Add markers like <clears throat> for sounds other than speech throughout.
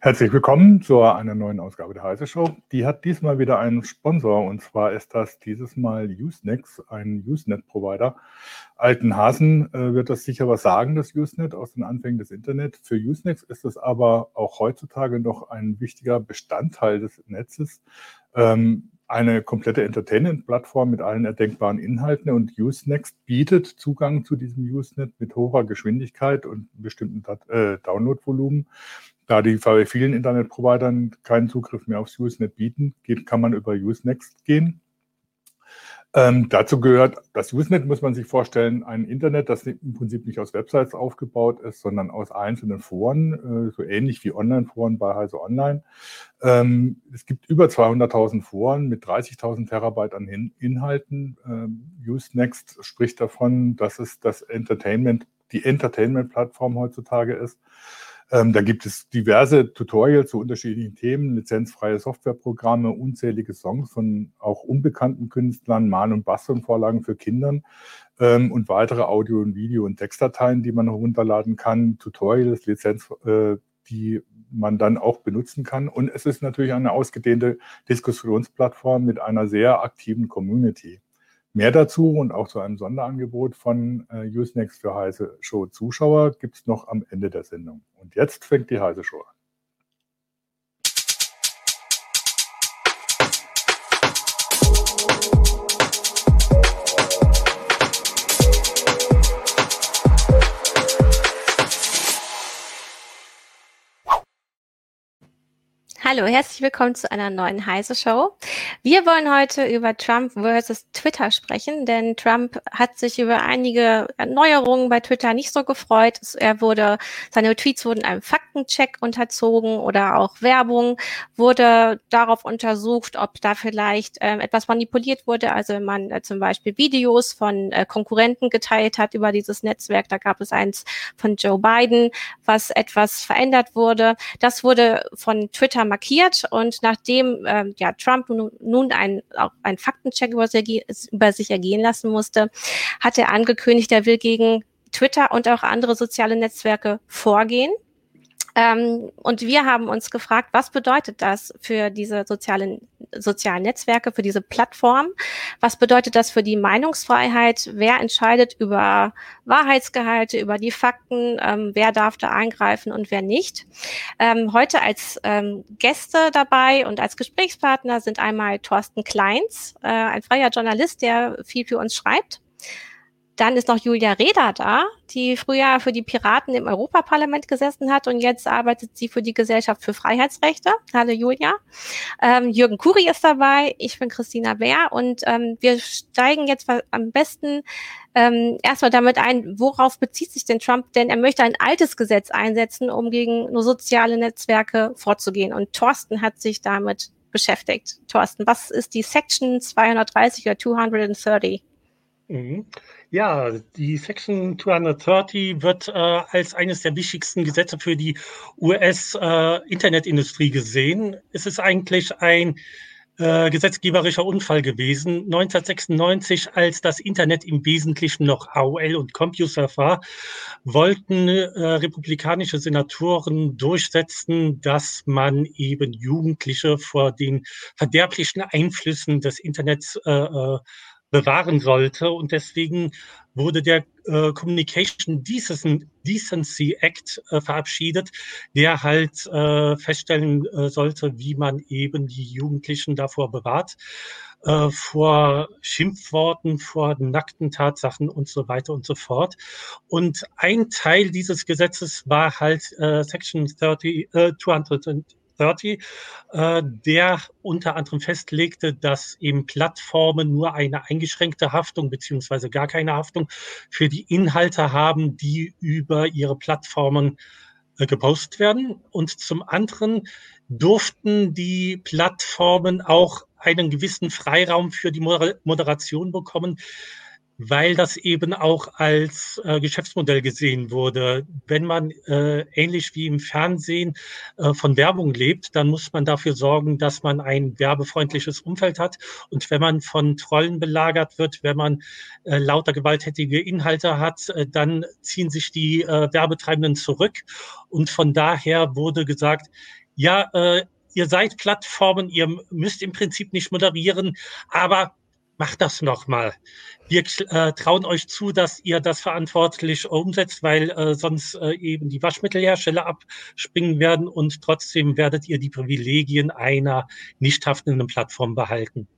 Herzlich willkommen zu einer neuen Ausgabe der Heise Show. Die hat diesmal wieder einen Sponsor und zwar ist das dieses Mal Usenex, ein Usenet-Provider. Alten Hasen äh, wird das sicher was sagen, das Usenet aus den Anfängen des Internet. Für Usenex ist es aber auch heutzutage noch ein wichtiger Bestandteil des Netzes. Ähm, eine komplette Entertainment-Plattform mit allen erdenkbaren Inhalten und Usenext bietet Zugang zu diesem Usenet mit hoher Geschwindigkeit und bestimmten äh, Downloadvolumen. Da die bei vielen Internetprovidern keinen Zugriff mehr aufs Usenet bieten, geht, kann man über Usenext gehen. Ähm, dazu gehört, das Usenet muss man sich vorstellen, ein Internet, das im Prinzip nicht aus Websites aufgebaut ist, sondern aus einzelnen Foren, äh, so ähnlich wie Online-Foren bei Heise Online. Ähm, es gibt über 200.000 Foren mit 30.000 Terabyte an Hin Inhalten. Ähm, Usenext spricht davon, dass es das Entertainment, die Entertainment-Plattform heutzutage ist. Ähm, da gibt es diverse Tutorials zu unterschiedlichen Themen, lizenzfreie Softwareprogramme, unzählige Songs von auch unbekannten Künstlern, Mal- und Bastelvorlagen für Kindern ähm, und weitere Audio- und Video- und Textdateien, die man herunterladen kann, Tutorials, Lizenz, äh, die man dann auch benutzen kann. Und es ist natürlich eine ausgedehnte Diskussionsplattform mit einer sehr aktiven Community. Mehr dazu und auch zu einem Sonderangebot von äh, Usenext für Heise Show Zuschauer gibt es noch am Ende der Sendung. Und jetzt fängt die Heise Show an. Hallo, herzlich willkommen zu einer neuen Heise Show. Wir wollen heute über Trump versus Twitter sprechen, denn Trump hat sich über einige Erneuerungen bei Twitter nicht so gefreut. Er wurde, seine Tweets wurden einem Faktencheck unterzogen oder auch Werbung wurde darauf untersucht, ob da vielleicht äh, etwas manipuliert wurde. Also wenn man äh, zum Beispiel Videos von äh, Konkurrenten geteilt hat über dieses Netzwerk, da gab es eins von Joe Biden, was etwas verändert wurde. Das wurde von Twitter markiert und nachdem ähm, ja, Trump nun, einen, auch einen Faktencheck über, über sich ergehen lassen musste, hat er angekündigt, er will gegen Twitter und auch andere soziale Netzwerke vorgehen. Ähm, und wir haben uns gefragt, was bedeutet das für diese sozialen, sozialen Netzwerke, für diese Plattform? Was bedeutet das für die Meinungsfreiheit? Wer entscheidet über Wahrheitsgehalte, über die Fakten? Ähm, wer darf da eingreifen und wer nicht? Ähm, heute als ähm, Gäste dabei und als Gesprächspartner sind einmal Thorsten Kleins, äh, ein freier Journalist, der viel für uns schreibt. Dann ist noch Julia Reda da, die früher für die Piraten im Europaparlament gesessen hat und jetzt arbeitet sie für die Gesellschaft für Freiheitsrechte. Hallo Julia. Ähm, Jürgen Kuri ist dabei, ich bin Christina Bär und ähm, wir steigen jetzt am besten ähm, erstmal damit ein, worauf bezieht sich denn Trump? Denn er möchte ein altes Gesetz einsetzen, um gegen nur soziale Netzwerke vorzugehen. Und Thorsten hat sich damit beschäftigt. Thorsten, was ist die Section 230 oder 230? Mhm. Ja, die Section 230 wird äh, als eines der wichtigsten Gesetze für die US-Internetindustrie äh, gesehen. Es ist eigentlich ein äh, gesetzgeberischer Unfall gewesen. 1996, als das Internet im Wesentlichen noch AOL und CompuServe war, wollten äh, republikanische Senatoren durchsetzen, dass man eben Jugendliche vor den verderblichen Einflüssen des Internets äh, äh bewahren sollte. Und deswegen wurde der äh, Communication Decency Act äh, verabschiedet, der halt äh, feststellen äh, sollte, wie man eben die Jugendlichen davor bewahrt, äh, vor Schimpfworten, vor nackten Tatsachen und so weiter und so fort. Und ein Teil dieses Gesetzes war halt äh, Section 30, äh, 200, 30, äh, der unter anderem festlegte, dass eben Plattformen nur eine eingeschränkte Haftung beziehungsweise gar keine Haftung für die Inhalte haben, die über ihre Plattformen äh, gepostet werden. Und zum anderen durften die Plattformen auch einen gewissen Freiraum für die Moderation bekommen, weil das eben auch als äh, Geschäftsmodell gesehen wurde. Wenn man äh, ähnlich wie im Fernsehen äh, von Werbung lebt, dann muss man dafür sorgen, dass man ein werbefreundliches Umfeld hat. Und wenn man von Trollen belagert wird, wenn man äh, lauter gewalttätige Inhalte hat, äh, dann ziehen sich die äh, Werbetreibenden zurück. Und von daher wurde gesagt, ja, äh, ihr seid Plattformen, ihr müsst im Prinzip nicht moderieren, aber macht das nochmal. Wir äh, trauen euch zu, dass ihr das verantwortlich umsetzt, weil äh, sonst äh, eben die Waschmittelhersteller abspringen werden und trotzdem werdet ihr die Privilegien einer nicht haftenden Plattform behalten.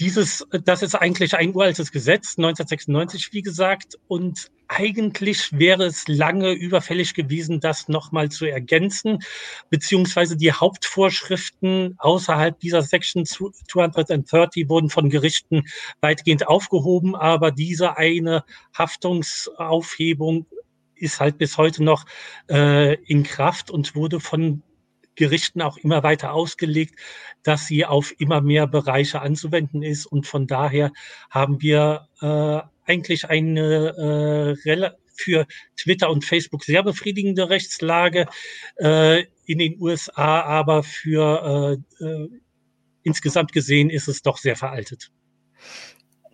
Dieses, das ist eigentlich ein uraltes Gesetz, 1996, wie gesagt, und eigentlich wäre es lange überfällig gewesen, das nochmal zu ergänzen, beziehungsweise die Hauptvorschriften außerhalb dieser Section 230 wurden von Gerichten weitgehend aufgehoben, aber diese eine Haftungsaufhebung ist halt bis heute noch äh, in Kraft und wurde von Gerichten auch immer weiter ausgelegt, dass sie auf immer mehr Bereiche anzuwenden ist. Und von daher haben wir äh, eigentlich eine äh, für Twitter und Facebook sehr befriedigende Rechtslage äh, in den USA, aber für äh, äh, insgesamt gesehen ist es doch sehr veraltet.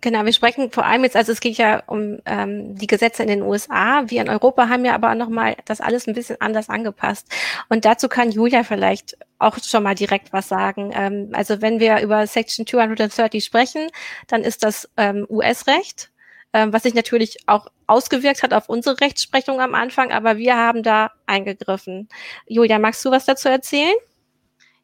Genau, wir sprechen vor allem jetzt, also es geht ja um ähm, die Gesetze in den USA. Wir in Europa haben ja aber nochmal das alles ein bisschen anders angepasst. Und dazu kann Julia vielleicht auch schon mal direkt was sagen. Ähm, also wenn wir über Section 230 sprechen, dann ist das ähm, US-Recht, ähm, was sich natürlich auch ausgewirkt hat auf unsere Rechtsprechung am Anfang, aber wir haben da eingegriffen. Julia, magst du was dazu erzählen?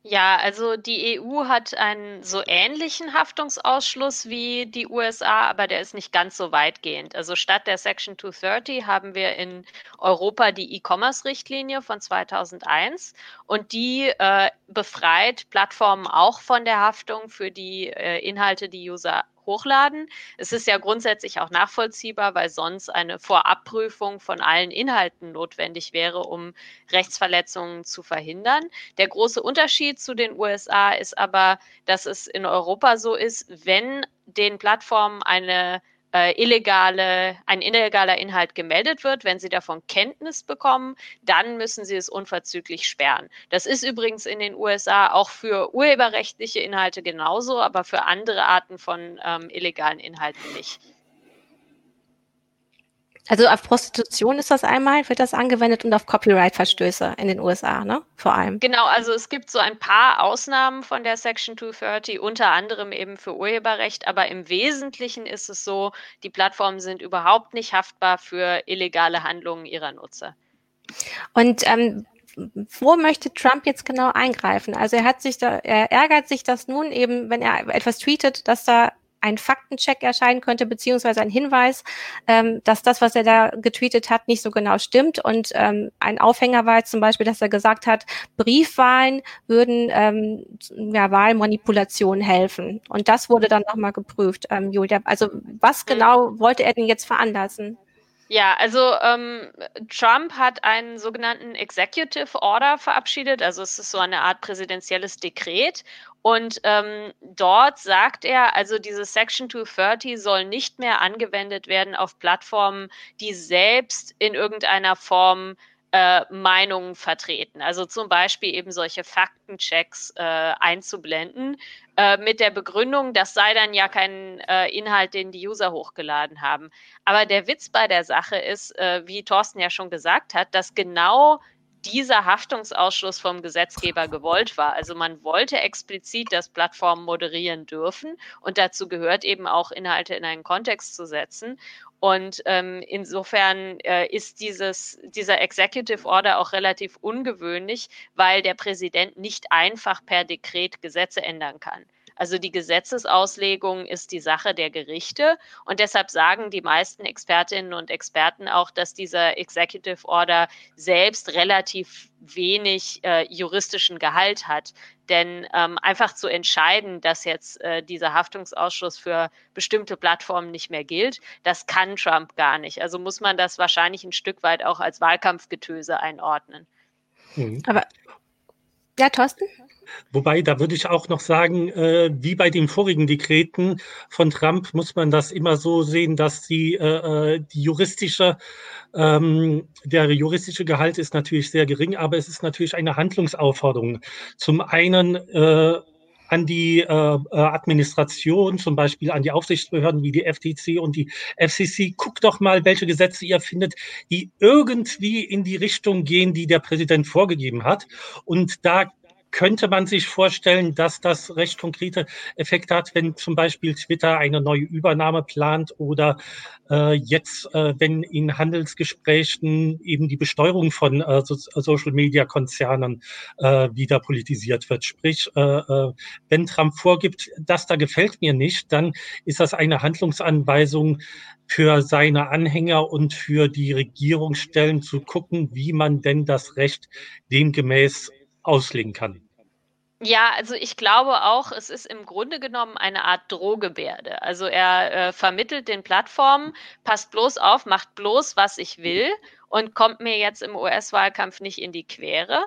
Ja, also die EU hat einen so ähnlichen Haftungsausschluss wie die USA, aber der ist nicht ganz so weitgehend. Also statt der Section 230 haben wir in Europa die E-Commerce-Richtlinie von 2001 und die äh, befreit Plattformen auch von der Haftung für die äh, Inhalte, die User hochladen. Es ist ja grundsätzlich auch nachvollziehbar, weil sonst eine Vorabprüfung von allen Inhalten notwendig wäre, um Rechtsverletzungen zu verhindern. Der große Unterschied zu den USA ist aber, dass es in Europa so ist, wenn den Plattformen eine äh, illegale, ein illegaler Inhalt gemeldet wird, wenn sie davon Kenntnis bekommen, dann müssen sie es unverzüglich sperren. Das ist übrigens in den USA auch für urheberrechtliche Inhalte genauso, aber für andere Arten von ähm, illegalen Inhalten nicht. Also auf Prostitution ist das einmal, wird das angewendet und auf Copyright-Verstöße in den USA, ne? Vor allem. Genau, also es gibt so ein paar Ausnahmen von der Section 230, unter anderem eben für Urheberrecht, aber im Wesentlichen ist es so, die Plattformen sind überhaupt nicht haftbar für illegale Handlungen ihrer Nutzer. Und ähm, wo möchte Trump jetzt genau eingreifen? Also er hat sich da, er ärgert sich, dass nun eben, wenn er etwas tweetet, dass da ein Faktencheck erscheinen könnte, beziehungsweise ein Hinweis, ähm, dass das, was er da getweetet hat, nicht so genau stimmt. Und ähm, ein Aufhänger war jetzt zum Beispiel, dass er gesagt hat, Briefwahlen würden ähm, ja, Wahlmanipulationen helfen. Und das wurde dann nochmal geprüft, ähm, Julia. Also was mhm. genau wollte er denn jetzt veranlassen? Ja, also ähm, Trump hat einen sogenannten Executive Order verabschiedet, also es ist so eine Art präsidentielles Dekret. Und ähm, dort sagt er, also diese Section 230 soll nicht mehr angewendet werden auf Plattformen, die selbst in irgendeiner Form äh, Meinungen vertreten. Also zum Beispiel eben solche Faktenchecks äh, einzublenden äh, mit der Begründung, das sei dann ja kein äh, Inhalt, den die User hochgeladen haben. Aber der Witz bei der Sache ist, äh, wie Thorsten ja schon gesagt hat, dass genau dieser Haftungsausschluss vom Gesetzgeber gewollt war. Also man wollte explizit, dass Plattformen moderieren dürfen und dazu gehört eben auch Inhalte in einen Kontext zu setzen. Und ähm, insofern äh, ist dieses, dieser Executive Order auch relativ ungewöhnlich, weil der Präsident nicht einfach per Dekret Gesetze ändern kann. Also die Gesetzesauslegung ist die Sache der Gerichte und deshalb sagen die meisten Expertinnen und Experten auch, dass dieser Executive Order selbst relativ wenig äh, juristischen Gehalt hat. Denn ähm, einfach zu entscheiden, dass jetzt äh, dieser Haftungsausschuss für bestimmte Plattformen nicht mehr gilt, das kann Trump gar nicht. Also muss man das wahrscheinlich ein Stück weit auch als Wahlkampfgetöse einordnen. Mhm. Aber ja, Thorsten? Wobei, da würde ich auch noch sagen, äh, wie bei den vorigen Dekreten von Trump muss man das immer so sehen, dass die, äh, äh, die juristische, ähm, der juristische Gehalt ist natürlich sehr gering, aber es ist natürlich eine Handlungsaufforderung. Zum einen äh, an die äh, äh Administration, zum Beispiel an die Aufsichtsbehörden wie die FTC und die FCC, guckt doch mal, welche Gesetze ihr findet, die irgendwie in die Richtung gehen, die der Präsident vorgegeben hat. Und da könnte man sich vorstellen, dass das recht konkrete Effekte hat, wenn zum Beispiel Twitter eine neue Übernahme plant oder äh, jetzt, äh, wenn in Handelsgesprächen eben die Besteuerung von äh, so Social-Media-Konzernen äh, wieder politisiert wird. Sprich, äh, äh, wenn Trump vorgibt, das da gefällt mir nicht, dann ist das eine Handlungsanweisung für seine Anhänger und für die Regierungsstellen zu gucken, wie man denn das Recht demgemäß auslegen kann. Ja, also ich glaube auch, es ist im Grunde genommen eine Art Drohgebärde. Also er äh, vermittelt den Plattformen, passt bloß auf, macht bloß, was ich will und kommt mir jetzt im US-Wahlkampf nicht in die Quere.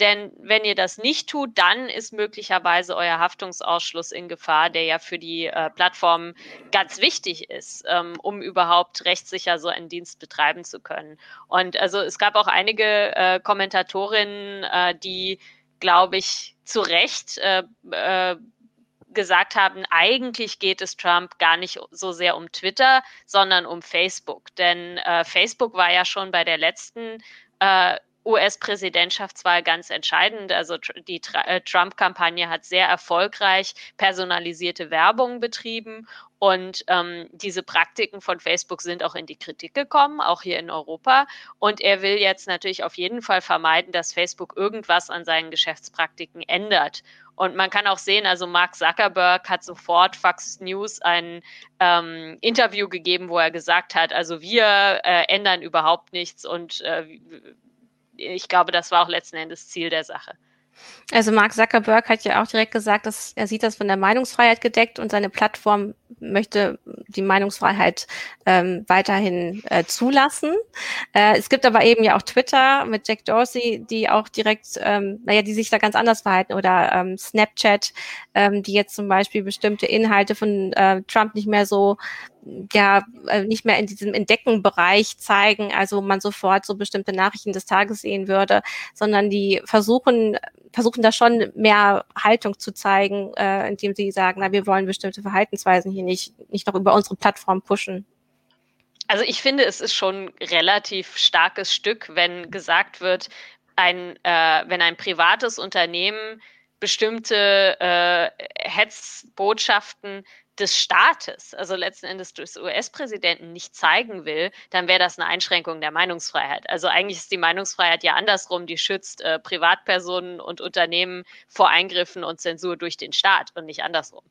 Denn wenn ihr das nicht tut, dann ist möglicherweise euer Haftungsausschluss in Gefahr, der ja für die äh, Plattformen ganz wichtig ist, ähm, um überhaupt rechtssicher so einen Dienst betreiben zu können. Und also es gab auch einige äh, Kommentatorinnen, äh, die, glaube ich, zu Recht äh, äh, gesagt haben, eigentlich geht es Trump gar nicht so sehr um Twitter, sondern um Facebook. Denn äh, Facebook war ja schon bei der letzten US-Präsidentschaftswahl ganz entscheidend. Also die äh, Trump-Kampagne hat sehr erfolgreich personalisierte Werbung betrieben und ähm, diese Praktiken von Facebook sind auch in die Kritik gekommen, auch hier in Europa. Und er will jetzt natürlich auf jeden Fall vermeiden, dass Facebook irgendwas an seinen Geschäftspraktiken ändert. Und man kann auch sehen, also Mark Zuckerberg hat sofort Fox News ein ähm, Interview gegeben, wo er gesagt hat, also wir äh, ändern überhaupt nichts und äh, ich glaube, das war auch letzten Endes Ziel der Sache. Also Mark Zuckerberg hat ja auch direkt gesagt, dass er sieht das von der Meinungsfreiheit gedeckt und seine Plattform möchte die Meinungsfreiheit ähm, weiterhin äh, zulassen. Äh, es gibt aber eben ja auch Twitter mit Jack Dorsey, die auch direkt, ähm, naja, die sich da ganz anders verhalten oder ähm, Snapchat, ähm, die jetzt zum Beispiel bestimmte Inhalte von äh, Trump nicht mehr so ja äh, nicht mehr in diesem Entdeckenbereich zeigen, also man sofort so bestimmte Nachrichten des Tages sehen würde, sondern die versuchen versuchen da schon mehr Haltung zu zeigen, äh, indem sie sagen, na wir wollen bestimmte Verhaltensweisen hier nicht nicht noch über unsere Plattform pushen. Also ich finde, es ist schon relativ starkes Stück, wenn gesagt wird, ein äh, wenn ein privates Unternehmen bestimmte äh, Hetzbotschaften des Staates, also letzten Endes des US-Präsidenten, nicht zeigen will, dann wäre das eine Einschränkung der Meinungsfreiheit. Also eigentlich ist die Meinungsfreiheit ja andersrum, die schützt äh, Privatpersonen und Unternehmen vor Eingriffen und Zensur durch den Staat und nicht andersrum.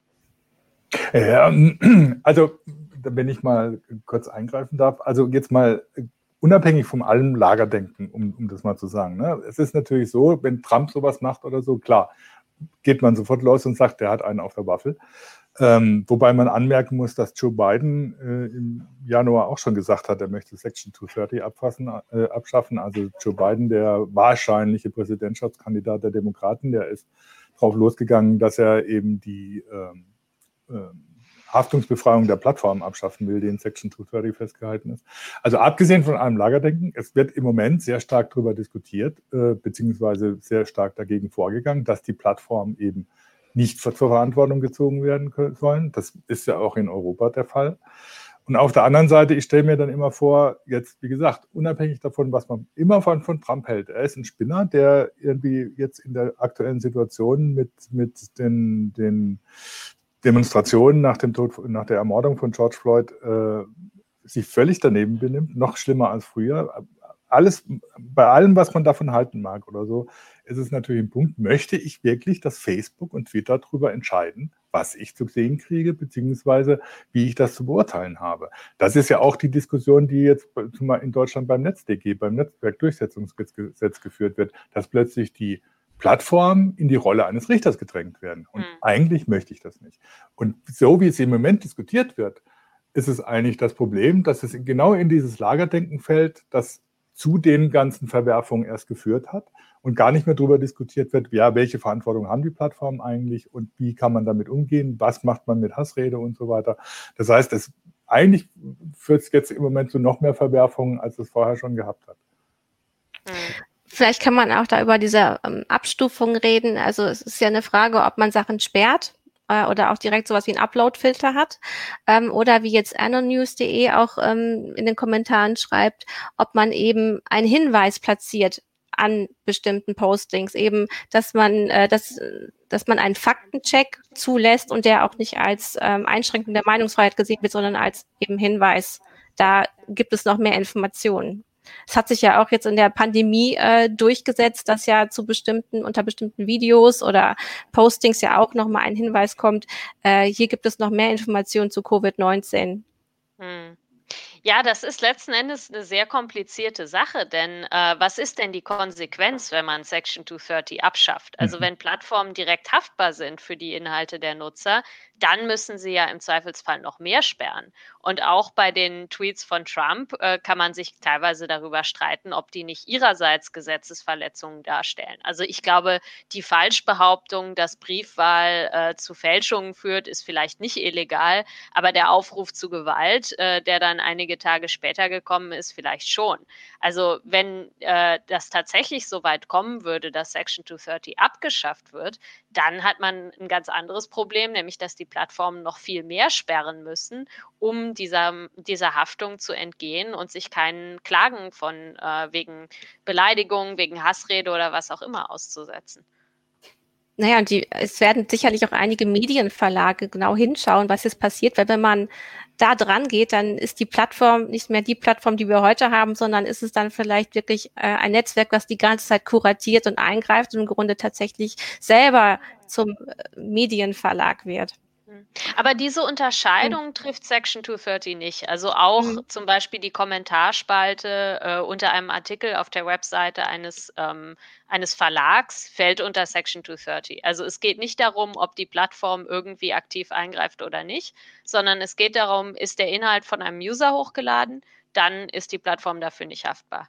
Ja, <clears throat> also wenn ich mal kurz eingreifen darf, also jetzt mal unabhängig von allem Lagerdenken, um, um das mal zu sagen. Ne? Es ist natürlich so, wenn Trump sowas macht oder so, klar, geht man sofort los und sagt, der hat einen auf der Waffel. Ähm, wobei man anmerken muss, dass Joe Biden äh, im Januar auch schon gesagt hat, er möchte Section 230 abfassen, äh, abschaffen. Also Joe Biden, der wahrscheinliche Präsidentschaftskandidat der Demokraten, der ist drauf losgegangen, dass er eben die ähm, äh, Haftungsbefreiung der Plattform abschaffen will, die in Section 230 festgehalten ist. Also abgesehen von allem Lagerdenken, es wird im Moment sehr stark darüber diskutiert, äh, beziehungsweise sehr stark dagegen vorgegangen, dass die Plattformen eben nicht zur Verantwortung gezogen werden sollen. Das ist ja auch in Europa der Fall. Und auf der anderen Seite, ich stelle mir dann immer vor, jetzt, wie gesagt, unabhängig davon, was man immer von, von Trump hält, er ist ein Spinner, der irgendwie jetzt in der aktuellen Situation mit, mit den, den Demonstrationen nach dem Tod, nach der Ermordung von George Floyd äh, sich völlig daneben benimmt, noch schlimmer als früher. Alles, bei allem, was man davon halten mag oder so, ist es natürlich ein Punkt, möchte ich wirklich, dass Facebook und Twitter darüber entscheiden, was ich zu sehen kriege, beziehungsweise wie ich das zu beurteilen habe. Das ist ja auch die Diskussion, die jetzt in Deutschland beim NetzDG, beim Netzwerkdurchsetzungsgesetz geführt wird, dass plötzlich die Plattformen in die Rolle eines Richters gedrängt werden. Und mhm. eigentlich möchte ich das nicht. Und so wie es im Moment diskutiert wird, ist es eigentlich das Problem, dass es genau in dieses Lagerdenken fällt, das zu den ganzen Verwerfungen erst geführt hat und gar nicht mehr darüber diskutiert wird, ja, welche Verantwortung haben die Plattformen eigentlich und wie kann man damit umgehen, was macht man mit Hassrede und so weiter. Das heißt, es eigentlich führt es jetzt im Moment zu noch mehr Verwerfungen, als es vorher schon gehabt hat. Mhm. Vielleicht kann man auch da über diese ähm, Abstufung reden. Also es ist ja eine Frage, ob man Sachen sperrt äh, oder auch direkt sowas wie einen Upload-Filter hat ähm, oder wie jetzt anonews.de auch ähm, in den Kommentaren schreibt, ob man eben einen Hinweis platziert an bestimmten Postings, eben, dass man, äh, dass, dass man einen Faktencheck zulässt und der auch nicht als ähm, Einschränkung der Meinungsfreiheit gesehen wird, sondern als eben Hinweis. Da gibt es noch mehr Informationen. Es hat sich ja auch jetzt in der Pandemie äh, durchgesetzt, dass ja zu bestimmten, unter bestimmten Videos oder Postings ja auch nochmal ein Hinweis kommt, äh, hier gibt es noch mehr Informationen zu Covid-19. Hm. Ja, das ist letzten Endes eine sehr komplizierte Sache, denn äh, was ist denn die Konsequenz, wenn man Section 230 abschafft? Also mhm. wenn Plattformen direkt haftbar sind für die Inhalte der Nutzer, dann müssen sie ja im Zweifelsfall noch mehr sperren. Und auch bei den Tweets von Trump äh, kann man sich teilweise darüber streiten, ob die nicht ihrerseits Gesetzesverletzungen darstellen. Also ich glaube, die Falschbehauptung, dass Briefwahl äh, zu Fälschungen führt, ist vielleicht nicht illegal, aber der Aufruf zu Gewalt, äh, der dann einige Tage später gekommen ist, vielleicht schon. Also wenn äh, das tatsächlich so weit kommen würde, dass Section 230 abgeschafft wird, dann hat man ein ganz anderes Problem, nämlich dass die Plattformen noch viel mehr sperren müssen, um dieser, dieser Haftung zu entgehen und sich keinen Klagen von äh, wegen Beleidigung, wegen Hassrede oder was auch immer auszusetzen. Naja, und die, es werden sicherlich auch einige Medienverlage genau hinschauen, was jetzt passiert, weil wenn man da dran geht, dann ist die Plattform nicht mehr die Plattform, die wir heute haben, sondern ist es dann vielleicht wirklich äh, ein Netzwerk, was die ganze Zeit kuratiert und eingreift und im Grunde tatsächlich selber zum äh, Medienverlag wird. Aber diese Unterscheidung mhm. trifft Section 230 nicht. Also auch mhm. zum Beispiel die Kommentarspalte äh, unter einem Artikel auf der Webseite eines, ähm, eines Verlags fällt unter Section 230. Also es geht nicht darum, ob die Plattform irgendwie aktiv eingreift oder nicht, sondern es geht darum, ist der Inhalt von einem User hochgeladen, dann ist die Plattform dafür nicht haftbar.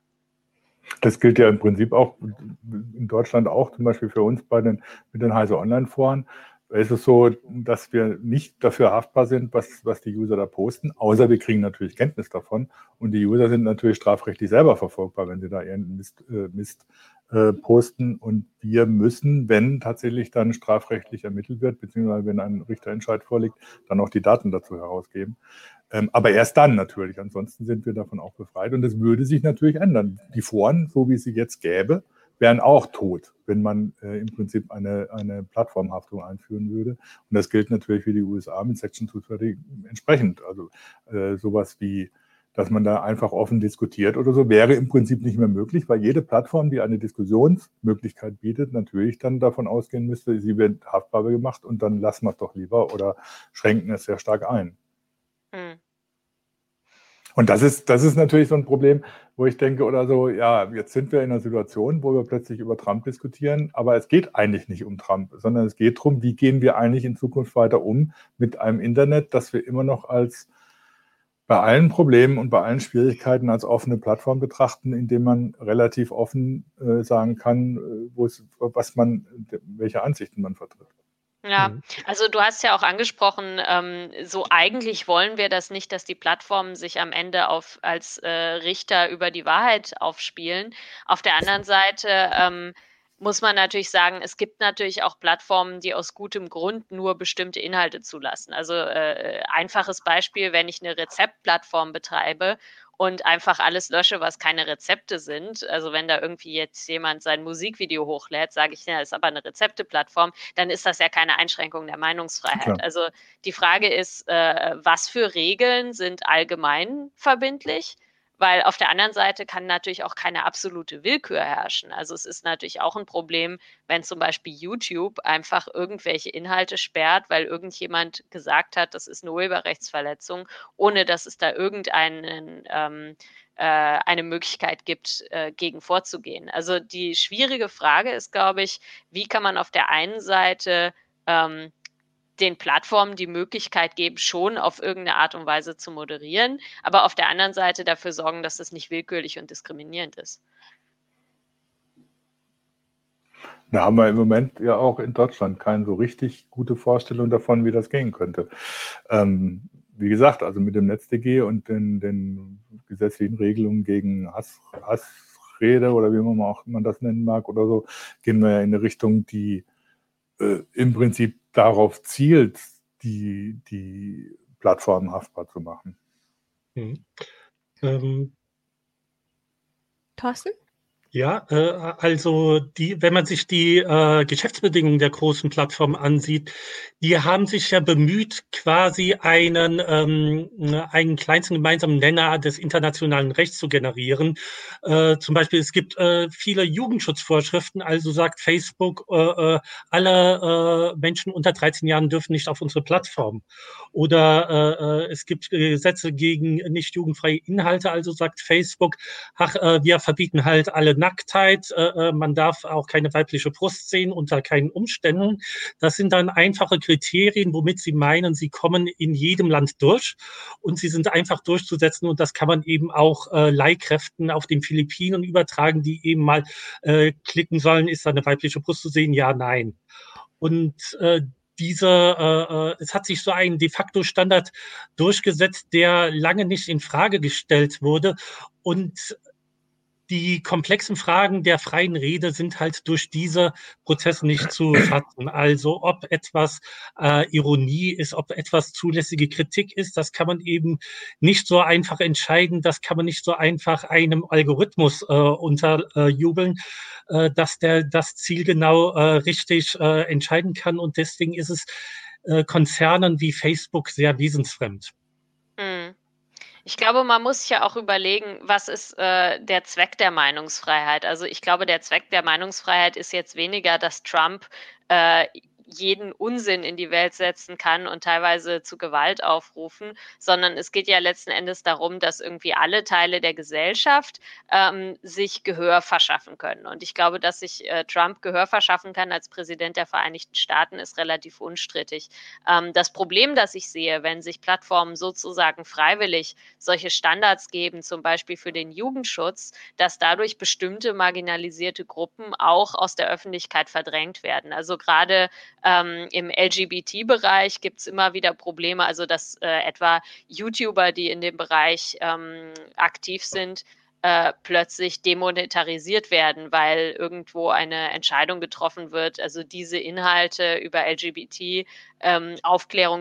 Das gilt ja im Prinzip auch in Deutschland auch, zum Beispiel für uns bei den, mit den Heise Online-Foren es ist so, dass wir nicht dafür haftbar sind, was, was die User da posten, außer wir kriegen natürlich Kenntnis davon. Und die User sind natürlich strafrechtlich selber verfolgbar, wenn sie da ihren Mist, äh, Mist äh, posten. Und wir müssen, wenn tatsächlich dann strafrechtlich ermittelt wird, beziehungsweise wenn ein Richterentscheid vorliegt, dann auch die Daten dazu herausgeben. Ähm, aber erst dann natürlich. Ansonsten sind wir davon auch befreit. Und das würde sich natürlich ändern. Die Foren, so wie es sie jetzt gäbe, wären auch tot, wenn man äh, im Prinzip eine, eine Plattformhaftung einführen würde. Und das gilt natürlich für die USA mit Section 230 entsprechend. Also äh, sowas wie, dass man da einfach offen diskutiert oder so, wäre im Prinzip nicht mehr möglich, weil jede Plattform, die eine Diskussionsmöglichkeit bietet, natürlich dann davon ausgehen müsste, sie wird haftbar gemacht und dann lassen wir es doch lieber oder schränken es sehr stark ein. Hm. Und das ist, das ist natürlich so ein Problem, wo ich denke, oder so, ja, jetzt sind wir in einer Situation, wo wir plötzlich über Trump diskutieren, aber es geht eigentlich nicht um Trump, sondern es geht darum, wie gehen wir eigentlich in Zukunft weiter um mit einem Internet, das wir immer noch als bei allen Problemen und bei allen Schwierigkeiten als offene Plattform betrachten, indem man relativ offen äh, sagen kann, äh, was man, welche Ansichten man vertritt. Ja, mhm. also du hast ja auch angesprochen, ähm, so eigentlich wollen wir das nicht, dass die Plattformen sich am Ende auf, als äh, Richter über die Wahrheit aufspielen. Auf der anderen Seite ähm, muss man natürlich sagen, es gibt natürlich auch Plattformen, die aus gutem Grund nur bestimmte Inhalte zulassen. Also äh, einfaches Beispiel, wenn ich eine Rezeptplattform betreibe und einfach alles lösche, was keine Rezepte sind. Also wenn da irgendwie jetzt jemand sein Musikvideo hochlädt, sage ich, ja, das ist aber eine Rezepteplattform, dann ist das ja keine Einschränkung der Meinungsfreiheit. Klar. Also die Frage ist, äh, was für Regeln sind allgemein verbindlich? Weil auf der anderen Seite kann natürlich auch keine absolute Willkür herrschen. Also es ist natürlich auch ein Problem, wenn zum Beispiel YouTube einfach irgendwelche Inhalte sperrt, weil irgendjemand gesagt hat, das ist eine Urheberrechtsverletzung, ohne dass es da irgendeinen ähm, äh, eine Möglichkeit gibt, äh, gegen vorzugehen. Also die schwierige Frage ist, glaube ich, wie kann man auf der einen Seite ähm, den Plattformen die Möglichkeit geben, schon auf irgendeine Art und Weise zu moderieren, aber auf der anderen Seite dafür sorgen, dass das nicht willkürlich und diskriminierend ist. Da haben wir im Moment ja auch in Deutschland keine so richtig gute Vorstellung davon, wie das gehen könnte. Ähm, wie gesagt, also mit dem NetzDG und den, den gesetzlichen Regelungen gegen Hass, Hass Rede oder wie man auch man das nennen mag oder so, gehen wir ja in eine Richtung, die äh, im Prinzip darauf zielt, die, die Plattformen haftbar zu machen. Mhm. Ähm, Thorsten? Ja, äh, also die, wenn man sich die äh, Geschäftsbedingungen der großen Plattformen ansieht, die haben sich ja bemüht, quasi einen, ähm, einen kleinsten gemeinsamen Nenner des internationalen Rechts zu generieren. Äh, zum Beispiel, es gibt äh, viele Jugendschutzvorschriften, also sagt Facebook, äh, äh alle äh, Menschen unter 13 Jahren dürfen nicht auf unsere Plattform. Oder äh, äh, es gibt Gesetze gegen nicht jugendfreie Inhalte, also sagt Facebook, ach, äh, wir verbieten halt alle Nacktheit, äh, äh, man darf auch keine weibliche Brust sehen unter keinen Umständen. Das sind dann einfache Kriterien, womit sie meinen, sie kommen in jedem Land durch und sie sind einfach durchzusetzen und das kann man eben auch äh, Leihkräften auf den Philippinen übertragen, die eben mal äh, klicken sollen, ist da eine weibliche Brust zu sehen? Ja, nein. Und äh, dieser, äh, äh, es hat sich so ein de facto Standard durchgesetzt, der lange nicht in Frage gestellt wurde und die komplexen Fragen der freien Rede sind halt durch diese Prozesse nicht zu fassen. Also ob etwas äh, Ironie ist, ob etwas zulässige Kritik ist, das kann man eben nicht so einfach entscheiden, das kann man nicht so einfach einem Algorithmus äh, unterjubeln, äh, dass der das Ziel genau äh, richtig äh, entscheiden kann. Und deswegen ist es äh, Konzernen wie Facebook sehr wesensfremd. Mhm. Ich glaube, man muss ja auch überlegen, was ist äh, der Zweck der Meinungsfreiheit? Also ich glaube, der Zweck der Meinungsfreiheit ist jetzt weniger, dass Trump äh, jeden Unsinn in die Welt setzen kann und teilweise zu Gewalt aufrufen, sondern es geht ja letzten Endes darum, dass irgendwie alle Teile der Gesellschaft ähm, sich Gehör verschaffen können. Und ich glaube, dass sich äh, Trump Gehör verschaffen kann als Präsident der Vereinigten Staaten, ist relativ unstrittig. Ähm, das Problem, das ich sehe, wenn sich Plattformen sozusagen freiwillig solche Standards geben, zum Beispiel für den Jugendschutz, dass dadurch bestimmte marginalisierte Gruppen auch aus der Öffentlichkeit verdrängt werden. Also gerade ähm, Im LGBT-Bereich gibt es immer wieder Probleme, also dass äh, etwa YouTuber, die in dem Bereich ähm, aktiv sind, äh, plötzlich demonetarisiert werden, weil irgendwo eine Entscheidung getroffen wird, also diese Inhalte über LGBT ähm,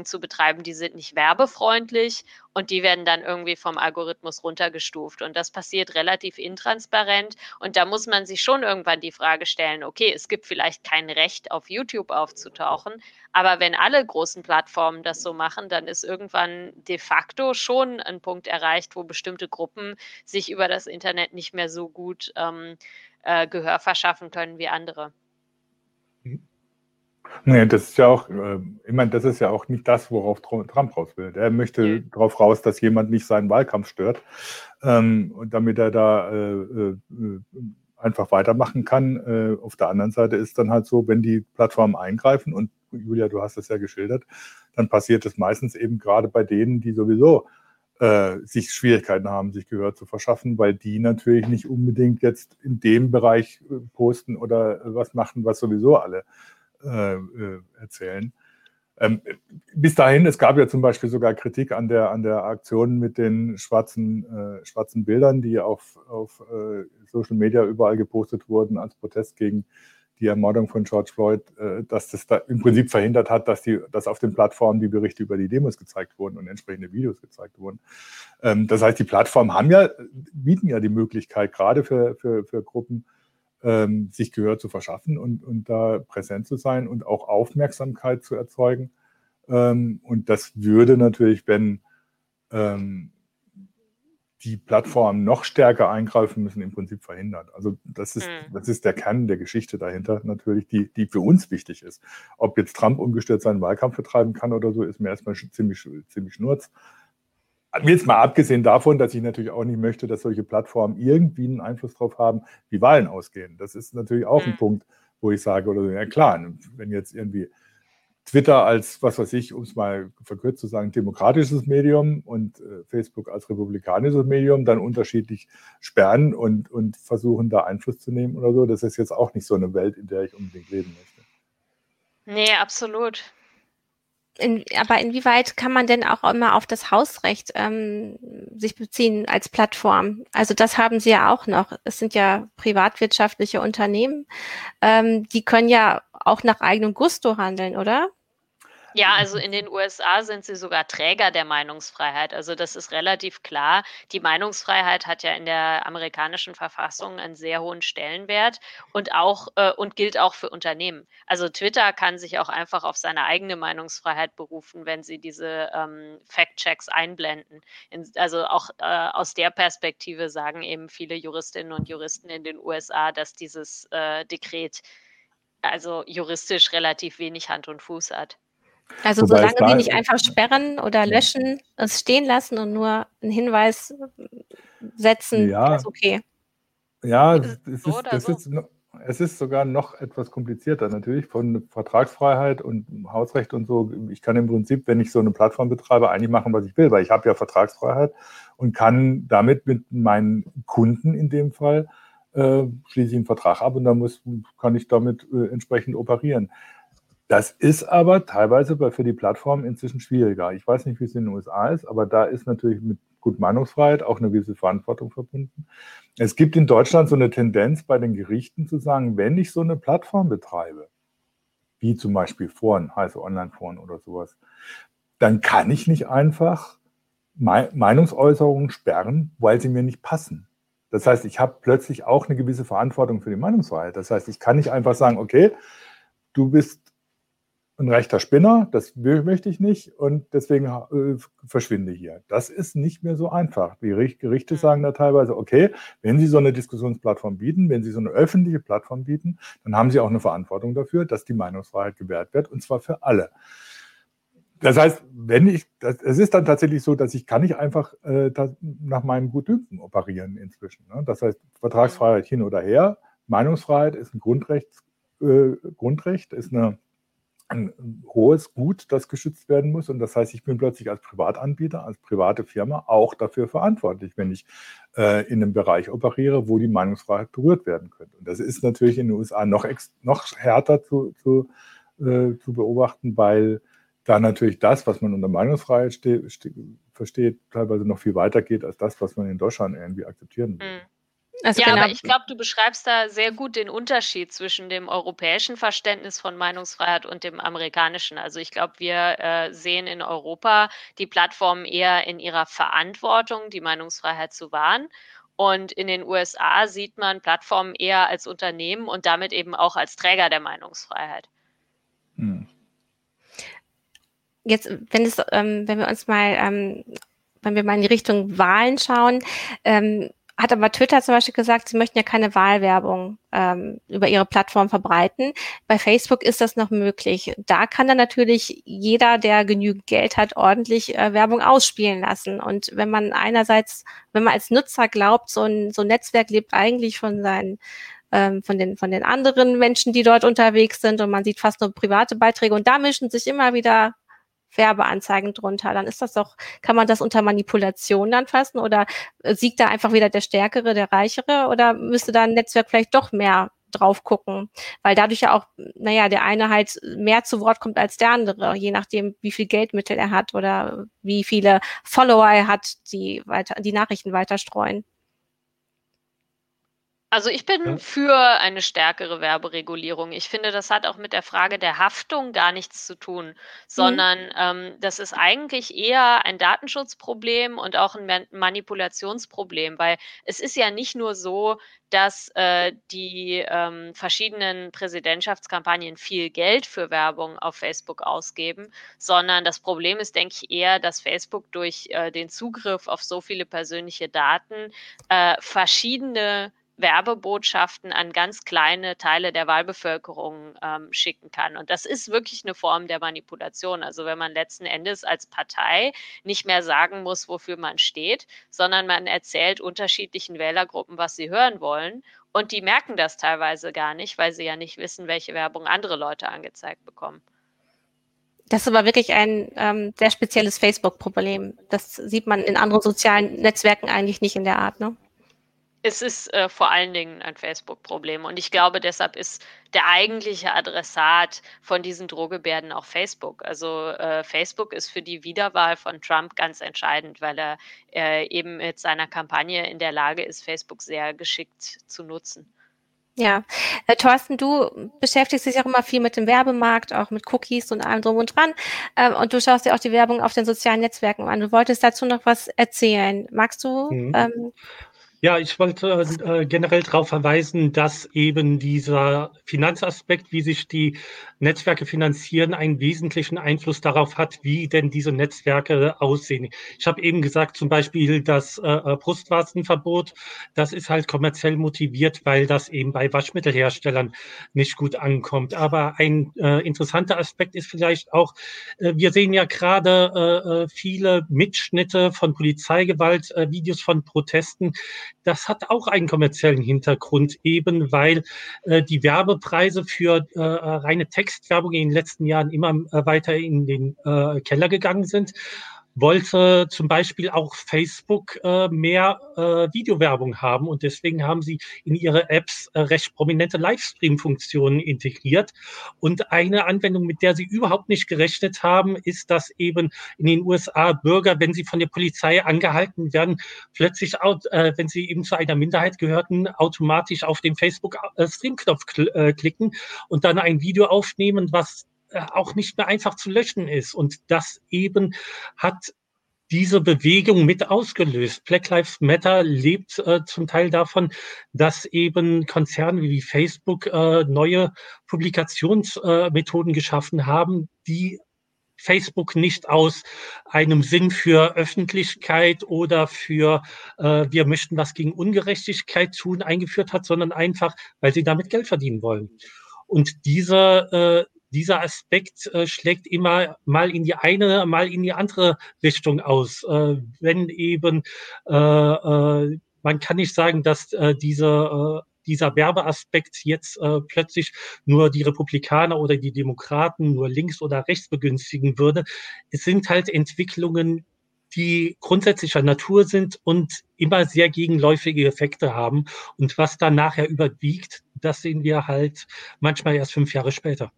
zu betreiben, die sind nicht werbefreundlich und die werden dann irgendwie vom Algorithmus runtergestuft. Und das passiert relativ intransparent. Und da muss man sich schon irgendwann die Frage stellen, okay, es gibt vielleicht kein Recht, auf YouTube aufzutauchen, aber wenn alle großen Plattformen das so machen, dann ist irgendwann de facto schon ein Punkt erreicht, wo bestimmte Gruppen sich über das Internet nicht mehr so gut ähm, äh, Gehör verschaffen können wie andere. Nee, das ist ja auch, äh, ich meine, das ist ja auch nicht das, worauf Trump raus will. Er möchte mhm. darauf raus, dass jemand nicht seinen Wahlkampf stört, ähm, damit er da äh, äh, einfach weitermachen kann. Äh, auf der anderen Seite ist dann halt so, wenn die Plattformen eingreifen und Julia, du hast es ja geschildert, dann passiert es meistens eben gerade bei denen, die sowieso äh, sich Schwierigkeiten haben, sich Gehör zu verschaffen, weil die natürlich nicht unbedingt jetzt in dem Bereich äh, posten oder was machen, was sowieso alle äh, äh, erzählen. Ähm, bis dahin, es gab ja zum Beispiel sogar Kritik an der, an der Aktion mit den schwarzen, äh, schwarzen Bildern, die auf, auf äh, Social Media überall gepostet wurden als Protest gegen die Ermordung von George Floyd, äh, dass das da im Prinzip verhindert hat, dass, die, dass auf den Plattformen die Berichte über die Demos gezeigt wurden und entsprechende Videos gezeigt wurden. Ähm, das heißt, die Plattformen haben ja, bieten ja die Möglichkeit, gerade für, für, für Gruppen, ähm, sich Gehör zu verschaffen und, und da präsent zu sein und auch Aufmerksamkeit zu erzeugen. Ähm, und das würde natürlich, wenn ähm, die Plattformen noch stärker eingreifen müssen, im Prinzip verhindern. Also das ist, mhm. das ist der Kern der Geschichte dahinter natürlich, die, die für uns wichtig ist. Ob jetzt Trump ungestört seinen Wahlkampf betreiben kann oder so, ist mir erstmal ziemlich, ziemlich schnurz. Jetzt mal abgesehen davon, dass ich natürlich auch nicht möchte, dass solche Plattformen irgendwie einen Einfluss darauf haben, wie Wahlen ausgehen. Das ist natürlich auch mhm. ein Punkt, wo ich sage, oder ja klar, wenn jetzt irgendwie Twitter als, was weiß ich, um es mal verkürzt zu sagen, demokratisches Medium und äh, Facebook als republikanisches Medium dann unterschiedlich sperren und, und versuchen, da Einfluss zu nehmen oder so. Das ist jetzt auch nicht so eine Welt, in der ich unbedingt leben möchte. Nee, absolut. In, aber inwieweit kann man denn auch immer auf das Hausrecht ähm, sich beziehen als Plattform? Also das haben Sie ja auch noch. Es sind ja privatwirtschaftliche Unternehmen. Ähm, die können ja auch nach eigenem Gusto handeln, oder? Ja, also in den USA sind sie sogar Träger der Meinungsfreiheit. Also das ist relativ klar. Die Meinungsfreiheit hat ja in der amerikanischen Verfassung einen sehr hohen Stellenwert und auch äh, und gilt auch für Unternehmen. Also Twitter kann sich auch einfach auf seine eigene Meinungsfreiheit berufen, wenn sie diese ähm, Fact-Checks einblenden. In, also auch äh, aus der Perspektive sagen eben viele Juristinnen und Juristen in den USA, dass dieses äh, Dekret also juristisch relativ wenig Hand und Fuß hat. Also Wobei solange sie nicht einfach sperren oder löschen, es stehen lassen und nur einen Hinweis setzen, ja, ist okay. Ja, es ist, so es, ist, es ist sogar noch etwas komplizierter natürlich von Vertragsfreiheit und Hausrecht und so. Ich kann im Prinzip, wenn ich so eine Plattform betreibe, eigentlich machen, was ich will, weil ich habe ja Vertragsfreiheit und kann damit mit meinen Kunden in dem Fall äh, schließe ich einen Vertrag ab und dann muss, kann ich damit äh, entsprechend operieren. Das ist aber teilweise für die Plattform inzwischen schwieriger. Ich weiß nicht, wie es in den USA ist, aber da ist natürlich mit gut Meinungsfreiheit auch eine gewisse Verantwortung verbunden. Es gibt in Deutschland so eine Tendenz bei den Gerichten zu sagen, wenn ich so eine Plattform betreibe, wie zum Beispiel Foren, heiße Online-Foren oder sowas, dann kann ich nicht einfach Meinungsäußerungen sperren, weil sie mir nicht passen. Das heißt, ich habe plötzlich auch eine gewisse Verantwortung für die Meinungsfreiheit. Das heißt, ich kann nicht einfach sagen, okay, du bist ein rechter Spinner, das möchte ich nicht und deswegen äh, verschwinde hier. Das ist nicht mehr so einfach. Die Gerichte sagen da teilweise, okay, wenn Sie so eine Diskussionsplattform bieten, wenn Sie so eine öffentliche Plattform bieten, dann haben Sie auch eine Verantwortung dafür, dass die Meinungsfreiheit gewährt wird und zwar für alle. Das heißt, wenn ich, das, es ist dann tatsächlich so, dass ich kann nicht einfach äh, nach meinem Gutdünken operieren inzwischen. Ne? Das heißt, Vertragsfreiheit hin oder her, Meinungsfreiheit ist ein Grundrecht, äh, Grundrecht ist eine ein hohes Gut, das geschützt werden muss. Und das heißt, ich bin plötzlich als Privatanbieter, als private Firma auch dafür verantwortlich, wenn ich äh, in einem Bereich operiere, wo die Meinungsfreiheit berührt werden könnte. Und das ist natürlich in den USA noch, noch härter zu, zu, äh, zu beobachten, weil da natürlich das, was man unter Meinungsfreiheit versteht, teilweise noch viel weiter geht als das, was man in Deutschland irgendwie akzeptieren will. Mhm. Also ja, genau. aber ich glaube, du beschreibst da sehr gut den Unterschied zwischen dem europäischen Verständnis von Meinungsfreiheit und dem amerikanischen. Also ich glaube, wir äh, sehen in Europa die Plattformen eher in ihrer Verantwortung, die Meinungsfreiheit zu wahren. Und in den USA sieht man Plattformen eher als Unternehmen und damit eben auch als Träger der Meinungsfreiheit. Hm. Jetzt, wenn, es, ähm, wenn wir uns mal, ähm, wenn wir mal in die Richtung Wahlen schauen, ähm, hat aber Twitter zum Beispiel gesagt, sie möchten ja keine Wahlwerbung ähm, über ihre Plattform verbreiten. Bei Facebook ist das noch möglich. Da kann dann natürlich jeder, der genügend Geld hat, ordentlich äh, Werbung ausspielen lassen. Und wenn man einerseits, wenn man als Nutzer glaubt, so ein, so ein Netzwerk lebt eigentlich von seinen ähm, von den, von den anderen Menschen, die dort unterwegs sind und man sieht fast nur private Beiträge und da mischen sich immer wieder Werbeanzeigen drunter, dann ist das doch, kann man das unter Manipulation dann fassen oder äh, siegt da einfach wieder der Stärkere, der Reichere oder müsste da ein Netzwerk vielleicht doch mehr drauf gucken, weil dadurch ja auch, naja, der eine halt mehr zu Wort kommt als der andere, je nachdem, wie viel Geldmittel er hat oder wie viele Follower er hat, die weiter, die Nachrichten weiter streuen. Also ich bin ja. für eine stärkere Werberegulierung. Ich finde, das hat auch mit der Frage der Haftung gar nichts zu tun, mhm. sondern mhm. ähm, das ist eigentlich eher ein Datenschutzproblem und auch ein Manipulationsproblem, weil es ist ja nicht nur so, dass äh, die ähm, verschiedenen Präsidentschaftskampagnen viel Geld für Werbung auf Facebook ausgeben, sondern das Problem ist, denke ich, eher, dass Facebook durch äh, den Zugriff auf so viele persönliche Daten äh, verschiedene Werbebotschaften an ganz kleine Teile der Wahlbevölkerung ähm, schicken kann. Und das ist wirklich eine Form der Manipulation. Also wenn man letzten Endes als Partei nicht mehr sagen muss, wofür man steht, sondern man erzählt unterschiedlichen Wählergruppen, was sie hören wollen. Und die merken das teilweise gar nicht, weil sie ja nicht wissen, welche Werbung andere Leute angezeigt bekommen. Das ist aber wirklich ein ähm, sehr spezielles Facebook-Problem. Das sieht man in anderen sozialen Netzwerken eigentlich nicht in der Art, ne? Es ist äh, vor allen Dingen ein Facebook-Problem. Und ich glaube, deshalb ist der eigentliche Adressat von diesen Drohgebärden auch Facebook. Also äh, Facebook ist für die Wiederwahl von Trump ganz entscheidend, weil er äh, eben mit seiner Kampagne in der Lage ist, Facebook sehr geschickt zu nutzen. Ja, äh, Thorsten, du beschäftigst dich auch immer viel mit dem Werbemarkt, auch mit Cookies und allem drum und dran. Ähm, und du schaust dir auch die Werbung auf den sozialen Netzwerken an. Du wolltest dazu noch was erzählen. Magst du? Mhm. Ähm, ja, ich wollte äh, generell darauf verweisen, dass eben dieser Finanzaspekt, wie sich die Netzwerke finanzieren, einen wesentlichen Einfluss darauf hat, wie denn diese Netzwerke aussehen. Ich habe eben gesagt, zum Beispiel das äh, äh Brustwarzenverbot, das ist halt kommerziell motiviert, weil das eben bei Waschmittelherstellern nicht gut ankommt. Aber ein äh, interessanter Aspekt ist vielleicht auch, äh, wir sehen ja gerade äh, äh viele Mitschnitte von Polizeigewalt, Videos von Protesten, das hat auch einen kommerziellen Hintergrund, eben weil die Werbepreise für reine Textwerbung in den letzten Jahren immer äh, weiter in den äh, Keller gegangen sind wollte zum Beispiel auch Facebook äh, mehr äh, Videowerbung haben und deswegen haben sie in ihre Apps äh, recht prominente Livestream-Funktionen integriert. Und eine Anwendung, mit der sie überhaupt nicht gerechnet haben, ist, dass eben in den USA Bürger, wenn sie von der Polizei angehalten werden, plötzlich, äh, wenn sie eben zu einer Minderheit gehörten, automatisch auf den Facebook-Stream-Knopf kl äh, klicken und dann ein Video aufnehmen, was äh, auch nicht mehr einfach zu löschen ist. Und das eben hat diese Bewegung mit ausgelöst. Black Lives Matter lebt äh, zum Teil davon, dass eben Konzerne wie Facebook äh, neue Publikationsmethoden äh, geschaffen haben, die Facebook nicht aus einem Sinn für Öffentlichkeit oder für äh, wir möchten was gegen Ungerechtigkeit tun eingeführt hat, sondern einfach, weil sie damit Geld verdienen wollen. Und diese äh, dieser Aspekt äh, schlägt immer mal in die eine, mal in die andere Richtung aus. Äh, wenn eben, äh, äh, man kann nicht sagen, dass äh, diese äh, dieser Werbeaspekt jetzt äh, plötzlich nur die Republikaner oder die Demokraten nur links oder rechts begünstigen würde. Es sind halt Entwicklungen, die grundsätzlicher Natur sind und immer sehr gegenläufige Effekte haben. Und was dann nachher überwiegt, das sehen wir halt manchmal erst fünf Jahre später.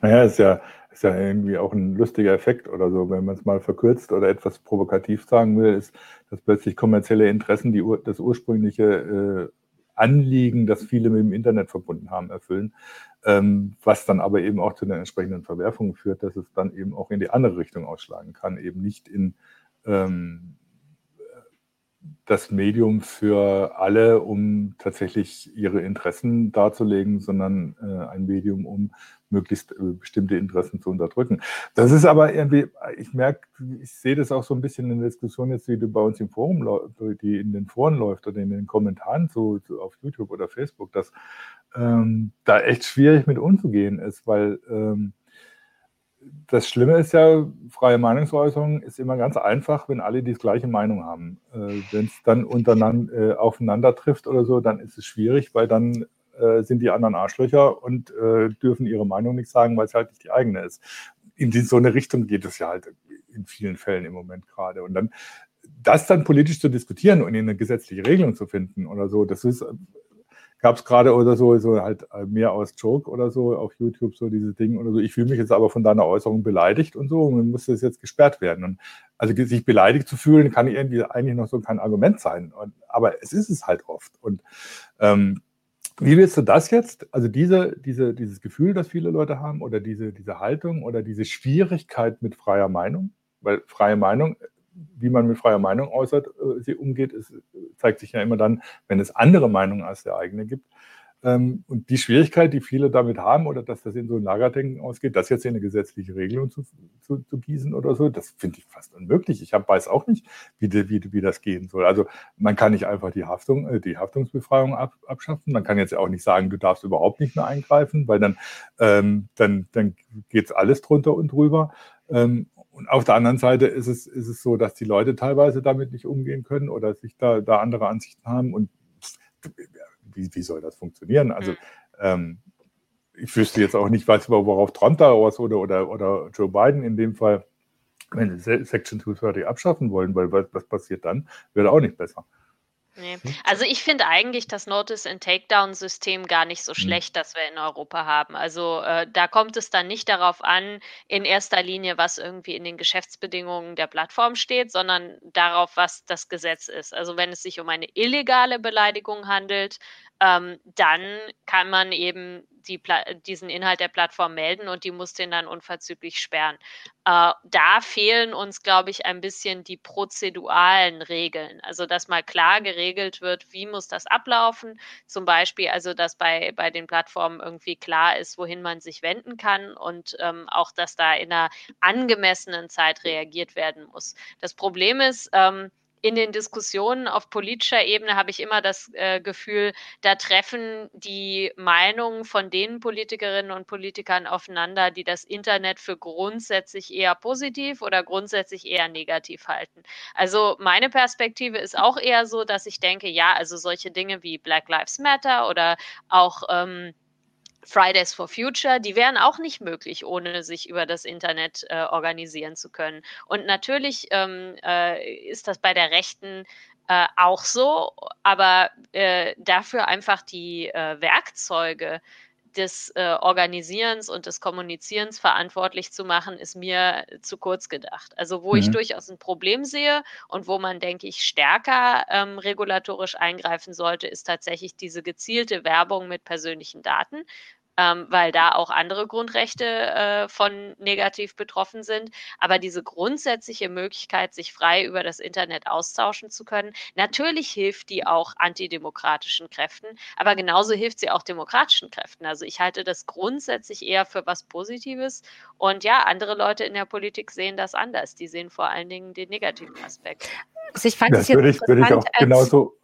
Naja, ist ja, ist ja irgendwie auch ein lustiger Effekt oder so, wenn man es mal verkürzt oder etwas provokativ sagen will, ist, dass plötzlich kommerzielle Interessen die, das ursprüngliche äh, Anliegen, das viele mit dem Internet verbunden haben, erfüllen, ähm, was dann aber eben auch zu den entsprechenden Verwerfungen führt, dass es dann eben auch in die andere Richtung ausschlagen kann, eben nicht in ähm, das Medium für alle, um tatsächlich ihre Interessen darzulegen, sondern äh, ein Medium, um möglichst äh, bestimmte Interessen zu unterdrücken. Das ist aber irgendwie, ich merke, ich sehe das auch so ein bisschen in der Diskussion jetzt, die bei uns im Forum, die in den Foren läuft oder in den Kommentaren zu, zu auf YouTube oder Facebook, dass ähm, da echt schwierig mit umzugehen ist, weil ähm, das Schlimme ist ja, freie Meinungsäußerung ist immer ganz einfach, wenn alle die gleiche Meinung haben. Äh, wenn es dann untereinander äh, aufeinander trifft oder so, dann ist es schwierig, weil dann äh, sind die anderen Arschlöcher und äh, dürfen ihre Meinung nicht sagen, weil es halt nicht die eigene ist. In die, so eine Richtung geht es ja halt in vielen Fällen im Moment gerade. Und dann das dann politisch zu diskutieren und in eine gesetzliche Regelung zu finden oder so, das ist gab es gerade oder so, so halt äh, mehr aus Joke oder so auf YouTube, so diese Dinge oder so. Ich fühle mich jetzt aber von deiner Äußerung beleidigt und so und muss das jetzt gesperrt werden. Und also sich beleidigt zu fühlen, kann irgendwie eigentlich noch so kein Argument sein. Und, aber es ist es halt oft. Und ähm, wie willst du das jetzt, also diese, diese, dieses Gefühl, das viele Leute haben, oder diese, diese Haltung oder diese Schwierigkeit mit freier Meinung? Weil freie Meinung wie man mit freier Meinung äußert, äh, sie umgeht, es zeigt sich ja immer dann, wenn es andere Meinungen als der eigene gibt. Ähm, und die Schwierigkeit, die viele damit haben, oder dass das in so ein Lagerdenken ausgeht, das jetzt in eine gesetzliche Regelung zu, zu, zu gießen oder so, das finde ich fast unmöglich. Ich hab, weiß auch nicht, wie, wie, wie das gehen soll. Also man kann nicht einfach die Haftung, äh, die Haftungsbefreiung ab, abschaffen. Man kann jetzt auch nicht sagen, du darfst überhaupt nicht mehr eingreifen, weil dann, ähm, dann, dann geht alles drunter und drüber. Ähm, und auf der anderen Seite ist es, ist es so, dass die Leute teilweise damit nicht umgehen können oder sich da, da andere Ansichten haben. Und wie, wie soll das funktionieren? Also mhm. ähm, ich wüsste jetzt auch nicht, was, worauf Trump da was oder, oder, oder Joe Biden in dem Fall wenn sie Section 230 abschaffen wollen, weil was, was passiert dann, wird auch nicht besser. Nee. Hm? Also ich finde eigentlich das Notice and Takedown-System gar nicht so hm. schlecht, das wir in Europa haben. Also äh, da kommt es dann nicht darauf an, in erster Linie, was irgendwie in den Geschäftsbedingungen der Plattform steht, sondern darauf, was das Gesetz ist. Also wenn es sich um eine illegale Beleidigung handelt, ähm, dann kann man eben die, diesen Inhalt der Plattform melden und die muss den dann unverzüglich sperren. Äh, da fehlen uns, glaube ich, ein bisschen die prozeduralen Regeln. Also, dass mal klar geregelt wird, wie muss das ablaufen. Zum Beispiel, also, dass bei, bei den Plattformen irgendwie klar ist, wohin man sich wenden kann und ähm, auch, dass da in einer angemessenen Zeit reagiert werden muss. Das Problem ist, ähm, in den Diskussionen auf politischer Ebene habe ich immer das äh, Gefühl, da treffen die Meinungen von den Politikerinnen und Politikern aufeinander, die das Internet für grundsätzlich eher positiv oder grundsätzlich eher negativ halten. Also meine Perspektive ist auch eher so, dass ich denke, ja, also solche Dinge wie Black Lives Matter oder auch ähm, Fridays for Future, die wären auch nicht möglich, ohne sich über das Internet äh, organisieren zu können. Und natürlich ähm, äh, ist das bei der Rechten äh, auch so, aber äh, dafür einfach die äh, Werkzeuge des äh, Organisierens und des Kommunizierens verantwortlich zu machen, ist mir zu kurz gedacht. Also wo mhm. ich durchaus ein Problem sehe und wo man, denke ich, stärker ähm, regulatorisch eingreifen sollte, ist tatsächlich diese gezielte Werbung mit persönlichen Daten ähm, weil da auch andere Grundrechte äh, von negativ betroffen sind. Aber diese grundsätzliche Möglichkeit, sich frei über das Internet austauschen zu können, natürlich hilft die auch antidemokratischen Kräften, aber genauso hilft sie auch demokratischen Kräften. Also ich halte das grundsätzlich eher für was Positives. Und ja, andere Leute in der Politik sehen das anders. Die sehen vor allen Dingen den negativen Aspekt. Also ich fand das würde ich, würde ich auch genauso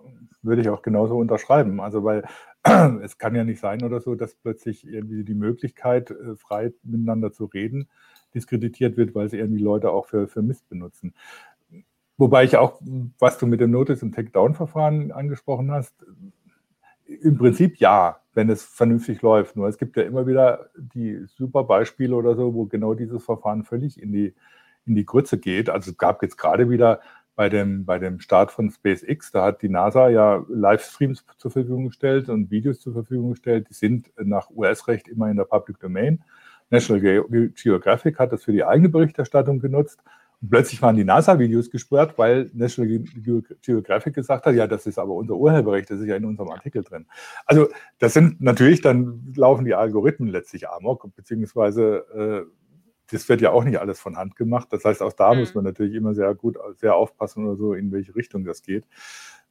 würde ich auch genauso unterschreiben. Also weil <clears throat> es kann ja nicht sein oder so, dass plötzlich irgendwie die Möglichkeit, äh, frei miteinander zu reden, diskreditiert wird, weil sie irgendwie Leute auch für, für Mist benutzen. Wobei ich auch, was du mit dem Notice- und Takedown-Verfahren angesprochen hast, im Prinzip ja, wenn es vernünftig läuft. Nur es gibt ja immer wieder die super Beispiele oder so, wo genau dieses Verfahren völlig in die, in die Grütze geht. Also es gab jetzt gerade wieder bei dem, bei dem Start von SpaceX, da hat die NASA ja Livestreams zur Verfügung gestellt und Videos zur Verfügung gestellt. Die sind nach US-Recht immer in der Public Domain. National Geographic hat das für die eigene Berichterstattung genutzt. Und plötzlich waren die NASA-Videos gesperrt, weil National Geographic gesagt hat, ja, das ist aber unser Urheberrecht, das ist ja in unserem Artikel drin. Also das sind natürlich, dann laufen die Algorithmen letztlich amok, beziehungsweise äh, das wird ja auch nicht alles von Hand gemacht. Das heißt, auch da mhm. muss man natürlich immer sehr gut, sehr aufpassen oder so, in welche Richtung das geht.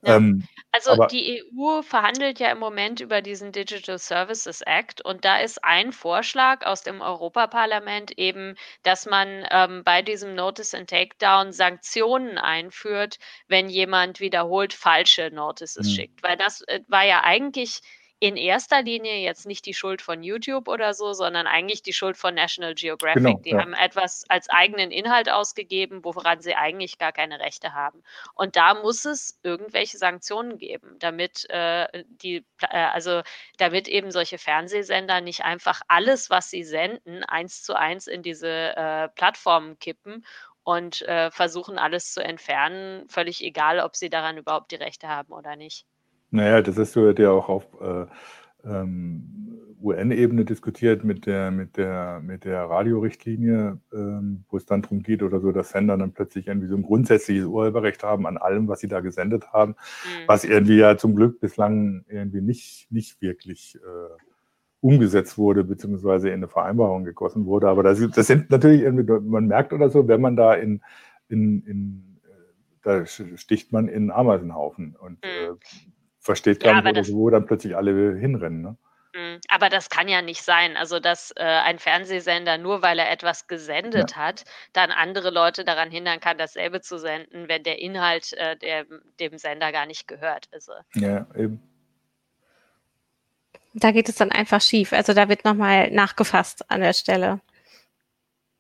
Ja. Ähm, also aber, die EU verhandelt ja im Moment über diesen Digital Services Act und da ist ein Vorschlag aus dem Europaparlament eben, dass man ähm, bei diesem Notice and Takedown Sanktionen einführt, wenn jemand wiederholt falsche Notices mh. schickt. Weil das äh, war ja eigentlich in erster Linie jetzt nicht die Schuld von YouTube oder so, sondern eigentlich die Schuld von National Geographic. Genau, die ja. haben etwas als eigenen Inhalt ausgegeben, woran sie eigentlich gar keine Rechte haben. Und da muss es irgendwelche Sanktionen geben, damit äh, die, äh, also damit eben solche Fernsehsender nicht einfach alles, was sie senden, eins zu eins in diese äh, Plattformen kippen und äh, versuchen alles zu entfernen, völlig egal, ob sie daran überhaupt die Rechte haben oder nicht. Naja, das ist so ja auch auf äh, ähm, UN-Ebene diskutiert mit der, mit der, mit der Radiorichtlinie, ähm, wo es dann darum geht oder so, dass Sender dann plötzlich irgendwie so ein grundsätzliches Urheberrecht haben an allem, was sie da gesendet haben, mhm. was irgendwie ja zum Glück bislang irgendwie nicht, nicht wirklich äh, umgesetzt wurde, beziehungsweise in eine Vereinbarung gegossen wurde. Aber das, das sind natürlich irgendwie, man merkt oder so, wenn man da in, in, in äh, da sticht man in Ameisenhaufen. Und mhm. äh, versteht gar ja, nicht, wo dann plötzlich alle hinrennen. Ne? Mhm. Aber das kann ja nicht sein. Also, dass äh, ein Fernsehsender nur weil er etwas gesendet ja. hat, dann andere Leute daran hindern kann, dasselbe zu senden, wenn der Inhalt äh, der, dem Sender gar nicht gehört. Also. Ja, eben. Da geht es dann einfach schief. Also da wird nochmal nachgefasst an der Stelle.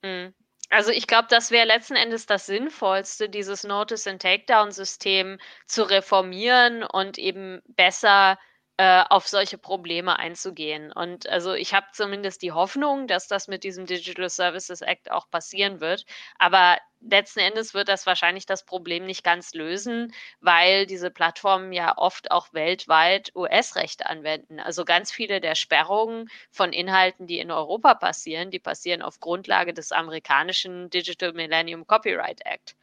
Mhm. Also ich glaube, das wäre letzten Endes das Sinnvollste, dieses Notice and Takedown-System zu reformieren und eben besser äh, auf solche Probleme einzugehen. Und also ich habe zumindest die Hoffnung, dass das mit diesem Digital Services Act auch passieren wird. Aber letzten Endes wird das wahrscheinlich das Problem nicht ganz lösen, weil diese Plattformen ja oft auch weltweit US-Recht anwenden. Also ganz viele der Sperrungen von Inhalten, die in Europa passieren, die passieren auf Grundlage des amerikanischen Digital Millennium Copyright Act.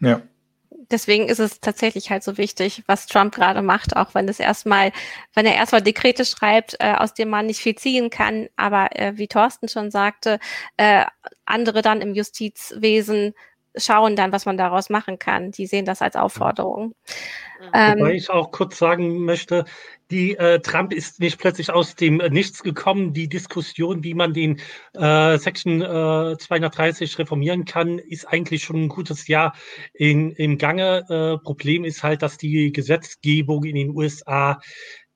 Ja, deswegen ist es tatsächlich halt so wichtig, was Trump gerade macht, auch wenn es erstmal, wenn er erstmal Dekrete schreibt, äh, aus denen man nicht viel ziehen kann, aber äh, wie Thorsten schon sagte, äh, andere dann im Justizwesen schauen dann, was man daraus machen kann. Die sehen das als Aufforderung. Ähm, Wobei ich auch kurz sagen möchte, die äh, Trump ist nicht plötzlich aus dem Nichts gekommen. Die Diskussion, wie man den äh, Section äh, 230 reformieren kann, ist eigentlich schon ein gutes Jahr in, im Gange. Äh, Problem ist halt, dass die Gesetzgebung in den USA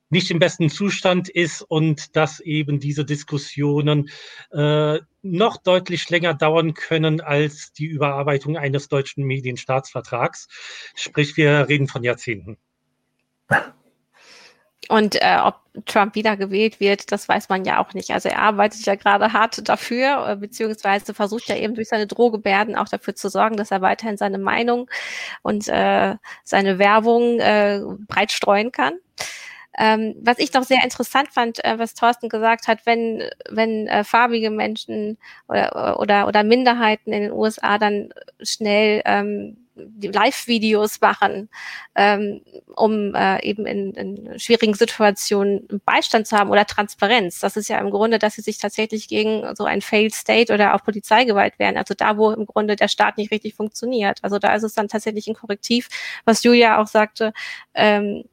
nicht im besten Zustand ist und dass eben diese Diskussionen äh, noch deutlich länger dauern können als die Überarbeitung eines deutschen Medienstaatsvertrags. Sprich, wir reden von Jahrzehnten. Und äh, ob Trump wiedergewählt wird, das weiß man ja auch nicht. Also er arbeitet ja gerade hart dafür, äh, beziehungsweise versucht ja eben durch seine Drohgebärden auch dafür zu sorgen, dass er weiterhin seine Meinung und äh, seine Werbung äh, breit streuen kann. Ähm, was ich doch sehr interessant fand, äh, was Thorsten gesagt hat, wenn, wenn äh, farbige Menschen oder, oder, oder Minderheiten in den USA dann schnell ähm, Live-Videos machen, ähm, um äh, eben in, in schwierigen Situationen Beistand zu haben oder Transparenz. Das ist ja im Grunde, dass sie sich tatsächlich gegen so ein Failed State oder auch Polizeigewalt wehren. Also da, wo im Grunde der Staat nicht richtig funktioniert. Also da ist es dann tatsächlich ein Korrektiv, was Julia auch sagte, ähm,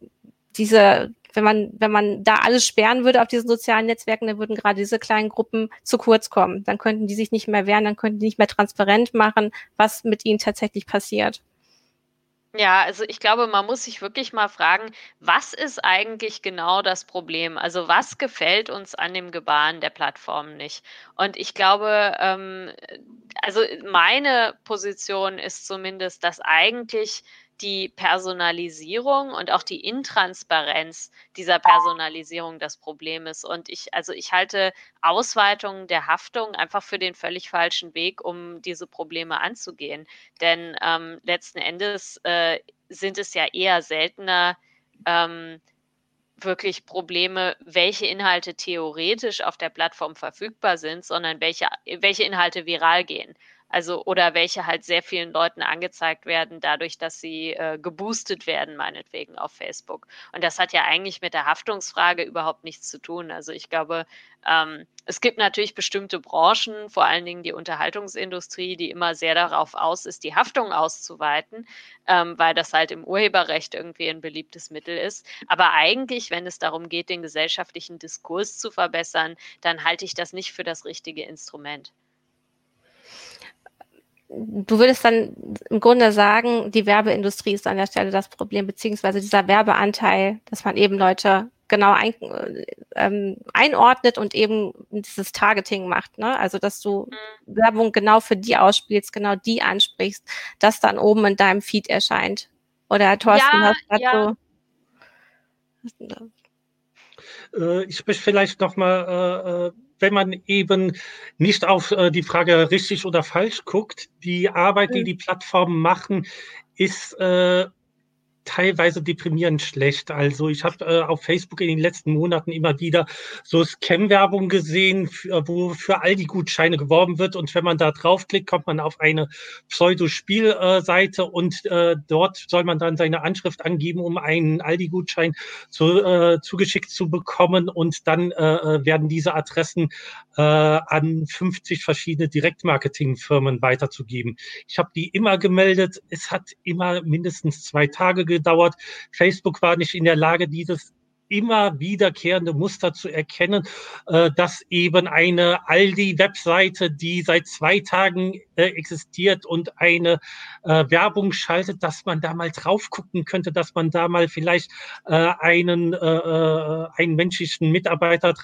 diese wenn man, wenn man da alles sperren würde auf diesen sozialen Netzwerken, dann würden gerade diese kleinen Gruppen zu kurz kommen. Dann könnten die sich nicht mehr wehren, dann könnten die nicht mehr transparent machen, was mit ihnen tatsächlich passiert. Ja, also ich glaube, man muss sich wirklich mal fragen, was ist eigentlich genau das Problem? Also was gefällt uns an dem Gebaren der Plattform nicht? Und ich glaube, ähm, also meine Position ist zumindest, dass eigentlich die Personalisierung und auch die Intransparenz dieser Personalisierung das Problem ist. Und ich, also ich halte Ausweitungen der Haftung einfach für den völlig falschen Weg, um diese Probleme anzugehen. Denn ähm, letzten Endes äh, sind es ja eher seltener, ähm, wirklich Probleme, welche Inhalte theoretisch auf der Plattform verfügbar sind, sondern welche, welche Inhalte viral gehen. Also oder welche halt sehr vielen Leuten angezeigt werden, dadurch, dass sie äh, geboostet werden, meinetwegen auf Facebook. Und das hat ja eigentlich mit der Haftungsfrage überhaupt nichts zu tun. Also ich glaube, ähm, es gibt natürlich bestimmte Branchen, vor allen Dingen die Unterhaltungsindustrie, die immer sehr darauf aus ist, die Haftung auszuweiten, ähm, weil das halt im Urheberrecht irgendwie ein beliebtes Mittel ist. Aber eigentlich, wenn es darum geht, den gesellschaftlichen Diskurs zu verbessern, dann halte ich das nicht für das richtige Instrument du würdest dann im Grunde sagen, die Werbeindustrie ist an der Stelle das Problem, beziehungsweise dieser Werbeanteil, dass man eben Leute genau ein, ähm, einordnet und eben dieses Targeting macht. Ne? Also, dass du mhm. Werbung genau für die ausspielst, genau die ansprichst, das dann oben in deinem Feed erscheint. Oder Thorsten, ja, hast ja. so. Äh, ich möchte vielleicht noch mal äh, wenn man eben nicht auf äh, die Frage richtig oder falsch guckt, die Arbeit, die die Plattformen machen, ist äh, teilweise deprimierend schlecht. Also ich habe äh, auf Facebook in den letzten Monaten immer wieder so Scam-Werbung gesehen, für, wo für Aldi-Gutscheine geworben wird. Und wenn man da draufklickt, kommt man auf eine Pseudo-Spielseite und äh, dort soll man dann seine Anschrift angeben, um einen Aldi-Gutschein zu, äh, zugeschickt zu bekommen. Und dann äh, äh werden diese Adressen äh, an 50 verschiedene Direktmarketing-Firmen weiterzugeben. Ich habe die immer gemeldet. Es hat immer mindestens zwei Tage gedauert. Facebook war nicht in der Lage, dieses immer wiederkehrende Muster zu erkennen, äh, dass eben eine Aldi-Webseite, die seit zwei Tagen äh, existiert und eine äh, Werbung schaltet, dass man da mal drauf gucken könnte, dass man da mal vielleicht einen, einen menschlichen Mitarbeiter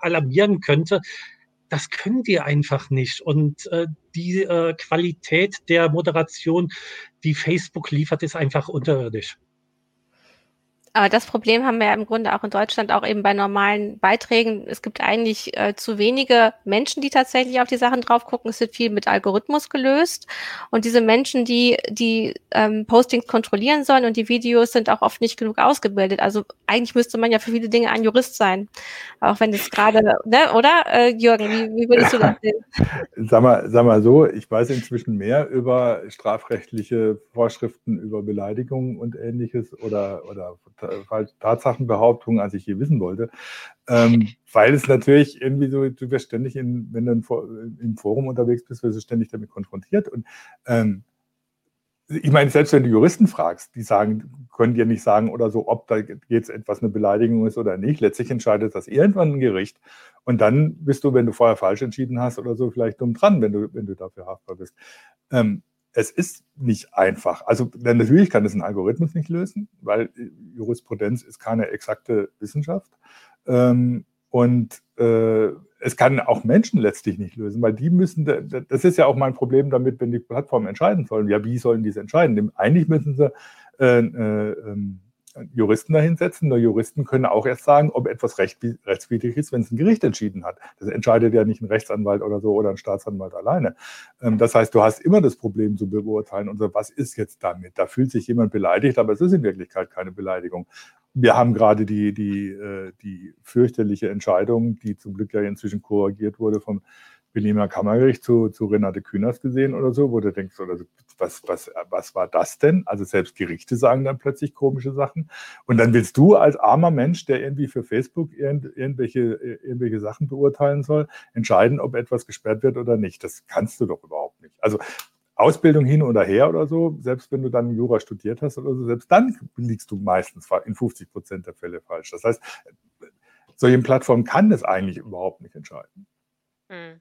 alarmieren könnte. Das können die einfach nicht. Und äh, die äh, Qualität der Moderation, die Facebook liefert, ist einfach unterirdisch. Aber das Problem haben wir ja im Grunde auch in Deutschland, auch eben bei normalen Beiträgen. Es gibt eigentlich äh, zu wenige Menschen, die tatsächlich auf die Sachen drauf gucken. Es wird viel mit Algorithmus gelöst. Und diese Menschen, die die ähm, Postings kontrollieren sollen und die Videos sind auch oft nicht genug ausgebildet. Also eigentlich müsste man ja für viele Dinge ein Jurist sein. Auch wenn es gerade, ne, oder? Äh, Jürgen, wie, wie würdest du das sehen? <laughs> Sag mal, sag mal so, ich weiß inzwischen mehr über strafrechtliche Vorschriften, über Beleidigungen und ähnliches oder, oder Tatsachenbehauptungen, als ich je wissen wollte. Ähm, weil es natürlich irgendwie so, du wirst ständig, in, wenn du im Forum unterwegs bist, wirst du ständig damit konfrontiert. Und ähm, ich meine, selbst wenn du Juristen fragst, die sagen, können dir nicht sagen oder so, ob da jetzt etwas eine Beleidigung ist oder nicht. Letztlich entscheidet das irgendwann ein Gericht. Und dann bist du, wenn du vorher falsch entschieden hast oder so, vielleicht dumm dran, wenn du, wenn du dafür haftbar bist. Ähm, es ist nicht einfach. Also natürlich kann es ein Algorithmus nicht lösen, weil Jurisprudenz ist keine exakte Wissenschaft. Ähm, und äh, es kann auch Menschen letztlich nicht lösen, weil die müssen, das ist ja auch mein Problem damit, wenn die Plattformen entscheiden sollen. Ja, wie sollen die es entscheiden? Eigentlich müssen sie äh, äh, ähm, Juristen dahinsetzen. Nur Juristen können auch erst sagen, ob etwas recht, rechtswidrig ist, wenn es ein Gericht entschieden hat. Das entscheidet ja nicht ein Rechtsanwalt oder so oder ein Staatsanwalt alleine. Ähm, das heißt, du hast immer das Problem zu beurteilen und so, was ist jetzt damit? Da fühlt sich jemand beleidigt, aber es ist in Wirklichkeit keine Beleidigung. Wir haben gerade die, die, äh, die fürchterliche Entscheidung, die zum Glück ja inzwischen korrigiert wurde vom Berliner Kammergericht zu, zu Renate Künast gesehen oder so, wo du denkst, oder was, was, was war das denn? Also selbst Gerichte sagen dann plötzlich komische Sachen. Und dann willst du als armer Mensch, der irgendwie für Facebook irgend, irgendwelche, irgendwelche Sachen beurteilen soll, entscheiden, ob etwas gesperrt wird oder nicht. Das kannst du doch überhaupt nicht. Also Ausbildung hin oder her oder so, selbst wenn du dann Jura studiert hast oder so, selbst dann liegst du meistens in 50 Prozent der Fälle falsch. Das heißt, solche Plattformen kann das eigentlich überhaupt nicht entscheiden. Hm.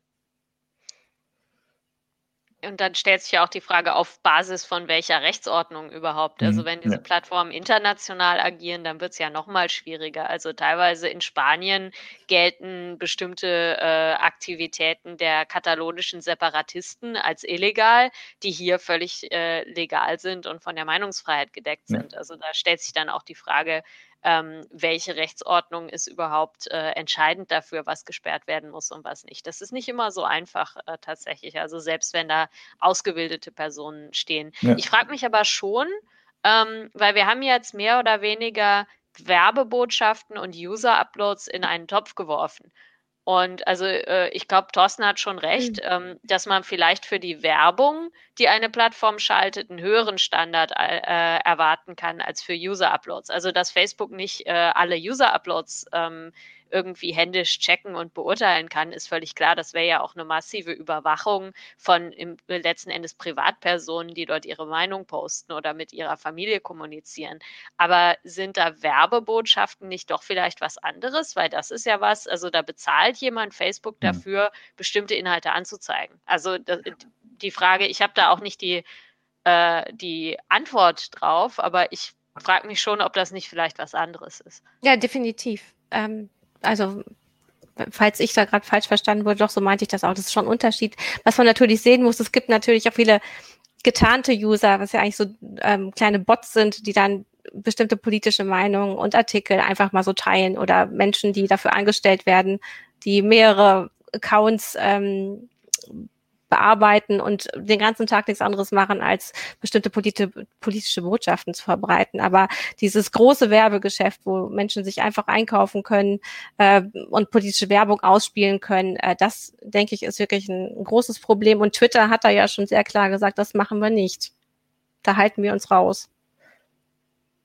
Und dann stellt sich ja auch die Frage, auf Basis von welcher Rechtsordnung überhaupt. Also mhm, wenn diese ja. Plattformen international agieren, dann wird es ja noch mal schwieriger. Also teilweise in Spanien gelten bestimmte äh, Aktivitäten der katalonischen Separatisten als illegal, die hier völlig äh, legal sind und von der Meinungsfreiheit gedeckt sind. Ja. Also da stellt sich dann auch die Frage, ähm, welche Rechtsordnung ist überhaupt äh, entscheidend dafür, was gesperrt werden muss und was nicht. Das ist nicht immer so einfach äh, tatsächlich. Also selbst wenn da ausgebildete Personen stehen. Ja. Ich frage mich aber schon, ähm, weil wir haben jetzt mehr oder weniger Werbebotschaften und User-Uploads in einen Topf geworfen. Und also äh, ich glaube, Thorsten hat schon recht, mhm. ähm, dass man vielleicht für die Werbung, die eine Plattform schaltet, einen höheren Standard äh, erwarten kann als für User-Uploads. Also dass Facebook nicht äh, alle User-Uploads ähm, irgendwie händisch checken und beurteilen kann, ist völlig klar. Das wäre ja auch eine massive Überwachung von im letzten Endes Privatpersonen, die dort ihre Meinung posten oder mit ihrer Familie kommunizieren. Aber sind da Werbebotschaften nicht doch vielleicht was anderes? Weil das ist ja was, also da bezahlt jemand Facebook mhm. dafür, bestimmte Inhalte anzuzeigen. Also die Frage, ich habe da auch nicht die, äh, die Antwort drauf, aber ich frage mich schon, ob das nicht vielleicht was anderes ist. Ja, definitiv. Ähm, also falls ich da gerade falsch verstanden wurde, doch so meinte ich das auch. Das ist schon ein Unterschied. Was man natürlich sehen muss, es gibt natürlich auch viele getarnte User, was ja eigentlich so ähm, kleine Bots sind, die dann bestimmte politische Meinungen und Artikel einfach mal so teilen oder Menschen, die dafür angestellt werden, die mehrere Accounts ähm, bearbeiten und den ganzen Tag nichts anderes machen, als bestimmte politi politische Botschaften zu verbreiten. Aber dieses große Werbegeschäft, wo Menschen sich einfach einkaufen können äh, und politische Werbung ausspielen können, äh, das, denke ich, ist wirklich ein, ein großes Problem. Und Twitter hat da ja schon sehr klar gesagt, das machen wir nicht. Da halten wir uns raus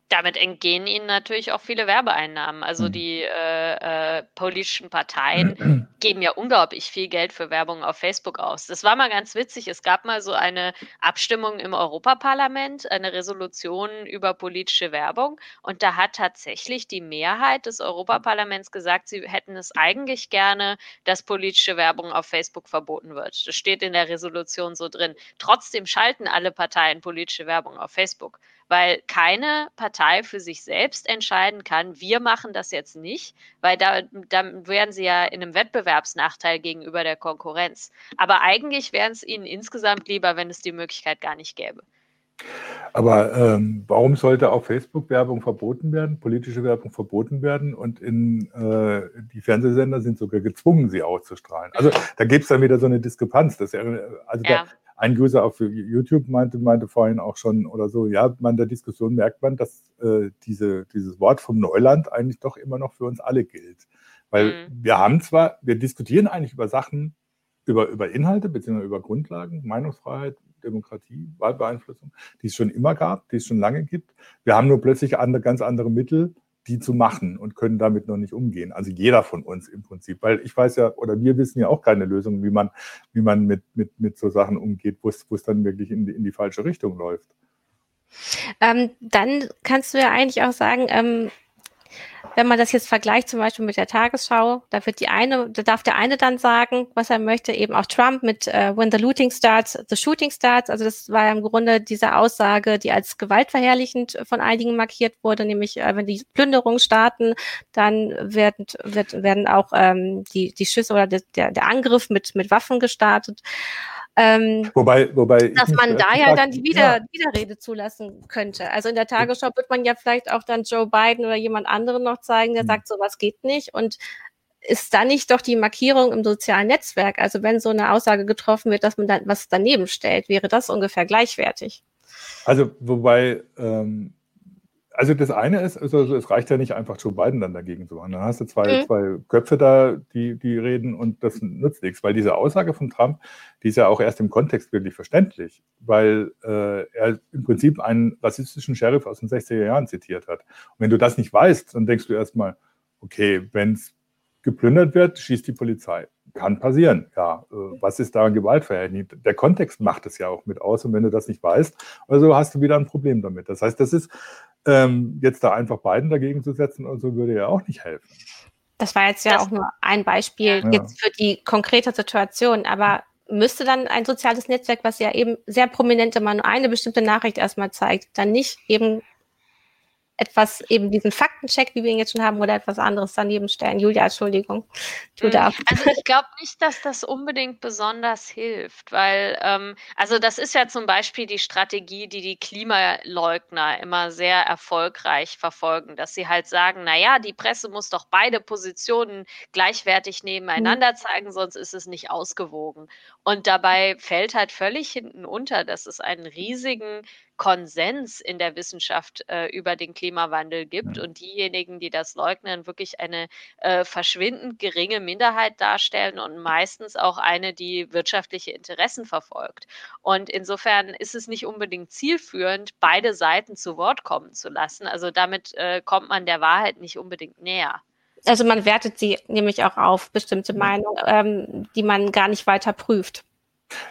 damit entgehen ihnen natürlich auch viele Werbeeinnahmen. Also mhm. die äh, äh, politischen Parteien <clears throat> geben ja unglaublich viel Geld für Werbung auf Facebook aus. Das war mal ganz witzig. Es gab mal so eine Abstimmung im Europaparlament, eine Resolution über politische Werbung. Und da hat tatsächlich die Mehrheit des Europaparlaments gesagt, sie hätten es eigentlich gerne, dass politische Werbung auf Facebook verboten wird. Das steht in der Resolution so drin. Trotzdem schalten alle Parteien politische Werbung auf Facebook weil keine Partei für sich selbst entscheiden kann, wir machen das jetzt nicht, weil da, dann wären sie ja in einem Wettbewerbsnachteil gegenüber der Konkurrenz. Aber eigentlich wären es ihnen insgesamt lieber, wenn es die Möglichkeit gar nicht gäbe. Aber ähm, warum sollte auf Facebook Werbung verboten werden, politische Werbung verboten werden und in äh, die Fernsehsender sind sogar gezwungen, sie auszustrahlen? Also da gibt es dann wieder so eine Diskrepanz. Das, also ja. der, ein User auf YouTube meinte, meinte vorhin auch schon oder so, ja, man der Diskussion merkt man, dass äh, diese, dieses Wort vom Neuland eigentlich doch immer noch für uns alle gilt. Weil mhm. wir haben zwar, wir diskutieren eigentlich über Sachen, über, über Inhalte beziehungsweise über Grundlagen, Meinungsfreiheit, Demokratie, Wahlbeeinflussung, die es schon immer gab, die es schon lange gibt. Wir haben nur plötzlich andere, ganz andere Mittel, die zu machen und können damit noch nicht umgehen. Also jeder von uns im Prinzip, weil ich weiß ja, oder wir wissen ja auch keine Lösung, wie man, wie man mit, mit, mit so Sachen umgeht, wo es, dann wirklich in die, in die falsche Richtung läuft. Ähm, dann kannst du ja eigentlich auch sagen, ähm, wenn man das jetzt vergleicht, zum Beispiel mit der Tagesschau, da wird die eine, da darf der eine dann sagen, was er möchte, eben auch Trump mit uh, When the looting starts, the shooting starts. Also das war im Grunde diese Aussage, die als gewaltverherrlichend von einigen markiert wurde, nämlich äh, wenn die Plünderungen starten, dann werden, wird, werden auch ähm, die, die Schüsse oder der, der Angriff mit, mit Waffen gestartet. Ähm, wobei, wobei dass man da ja dann die Wieder ja. Widerrede zulassen könnte. Also in der Tagesschau wird man ja vielleicht auch dann Joe Biden oder jemand anderen noch zeigen, der mhm. sagt, sowas geht nicht. Und ist da nicht doch die Markierung im sozialen Netzwerk? Also wenn so eine Aussage getroffen wird, dass man dann was daneben stellt, wäre das ungefähr gleichwertig. Also wobei ähm, also das eine ist, also es reicht ja nicht einfach Joe Biden dann dagegen zu machen. Dann hast du zwei, mhm. zwei Köpfe da, die, die reden und das nützt nichts, weil diese Aussage von Trump, die ist ja auch erst im Kontext wirklich verständlich, weil äh, er im Prinzip einen rassistischen Sheriff aus den 60er Jahren zitiert hat. Und wenn du das nicht weißt, dann denkst du erstmal, okay, wenn es geplündert wird, schießt die Polizei. Kann passieren, ja. Äh, was ist da ein Gewaltverhältnis? Der Kontext macht es ja auch mit aus und wenn du das nicht weißt, also hast du wieder ein Problem damit. Das heißt, das ist ähm, jetzt da einfach beiden dagegen zu setzen und so würde ja auch nicht helfen. Das war jetzt ja das, auch nur ein Beispiel ja. jetzt für die konkrete Situation, aber müsste dann ein soziales Netzwerk, was ja eben sehr prominent immer nur eine bestimmte Nachricht erstmal zeigt, dann nicht eben etwas, eben diesen Faktencheck, wie wir ihn jetzt schon haben, oder etwas anderes daneben stellen. Julia, Entschuldigung. Du hm, darfst. Also ich glaube nicht, dass das unbedingt besonders hilft, weil, ähm, also das ist ja zum Beispiel die Strategie, die die Klimaleugner immer sehr erfolgreich verfolgen, dass sie halt sagen, naja, die Presse muss doch beide Positionen gleichwertig nebeneinander zeigen, sonst ist es nicht ausgewogen. Und dabei fällt halt völlig hinten unter, dass es einen riesigen Konsens in der Wissenschaft äh, über den Klimawandel gibt und diejenigen, die das leugnen, wirklich eine äh, verschwindend geringe Minderheit darstellen und meistens auch eine, die wirtschaftliche Interessen verfolgt. Und insofern ist es nicht unbedingt zielführend, beide Seiten zu Wort kommen zu lassen. Also damit äh, kommt man der Wahrheit nicht unbedingt näher. Also man wertet sie nämlich auch auf, bestimmte Meinungen, ähm, die man gar nicht weiter prüft.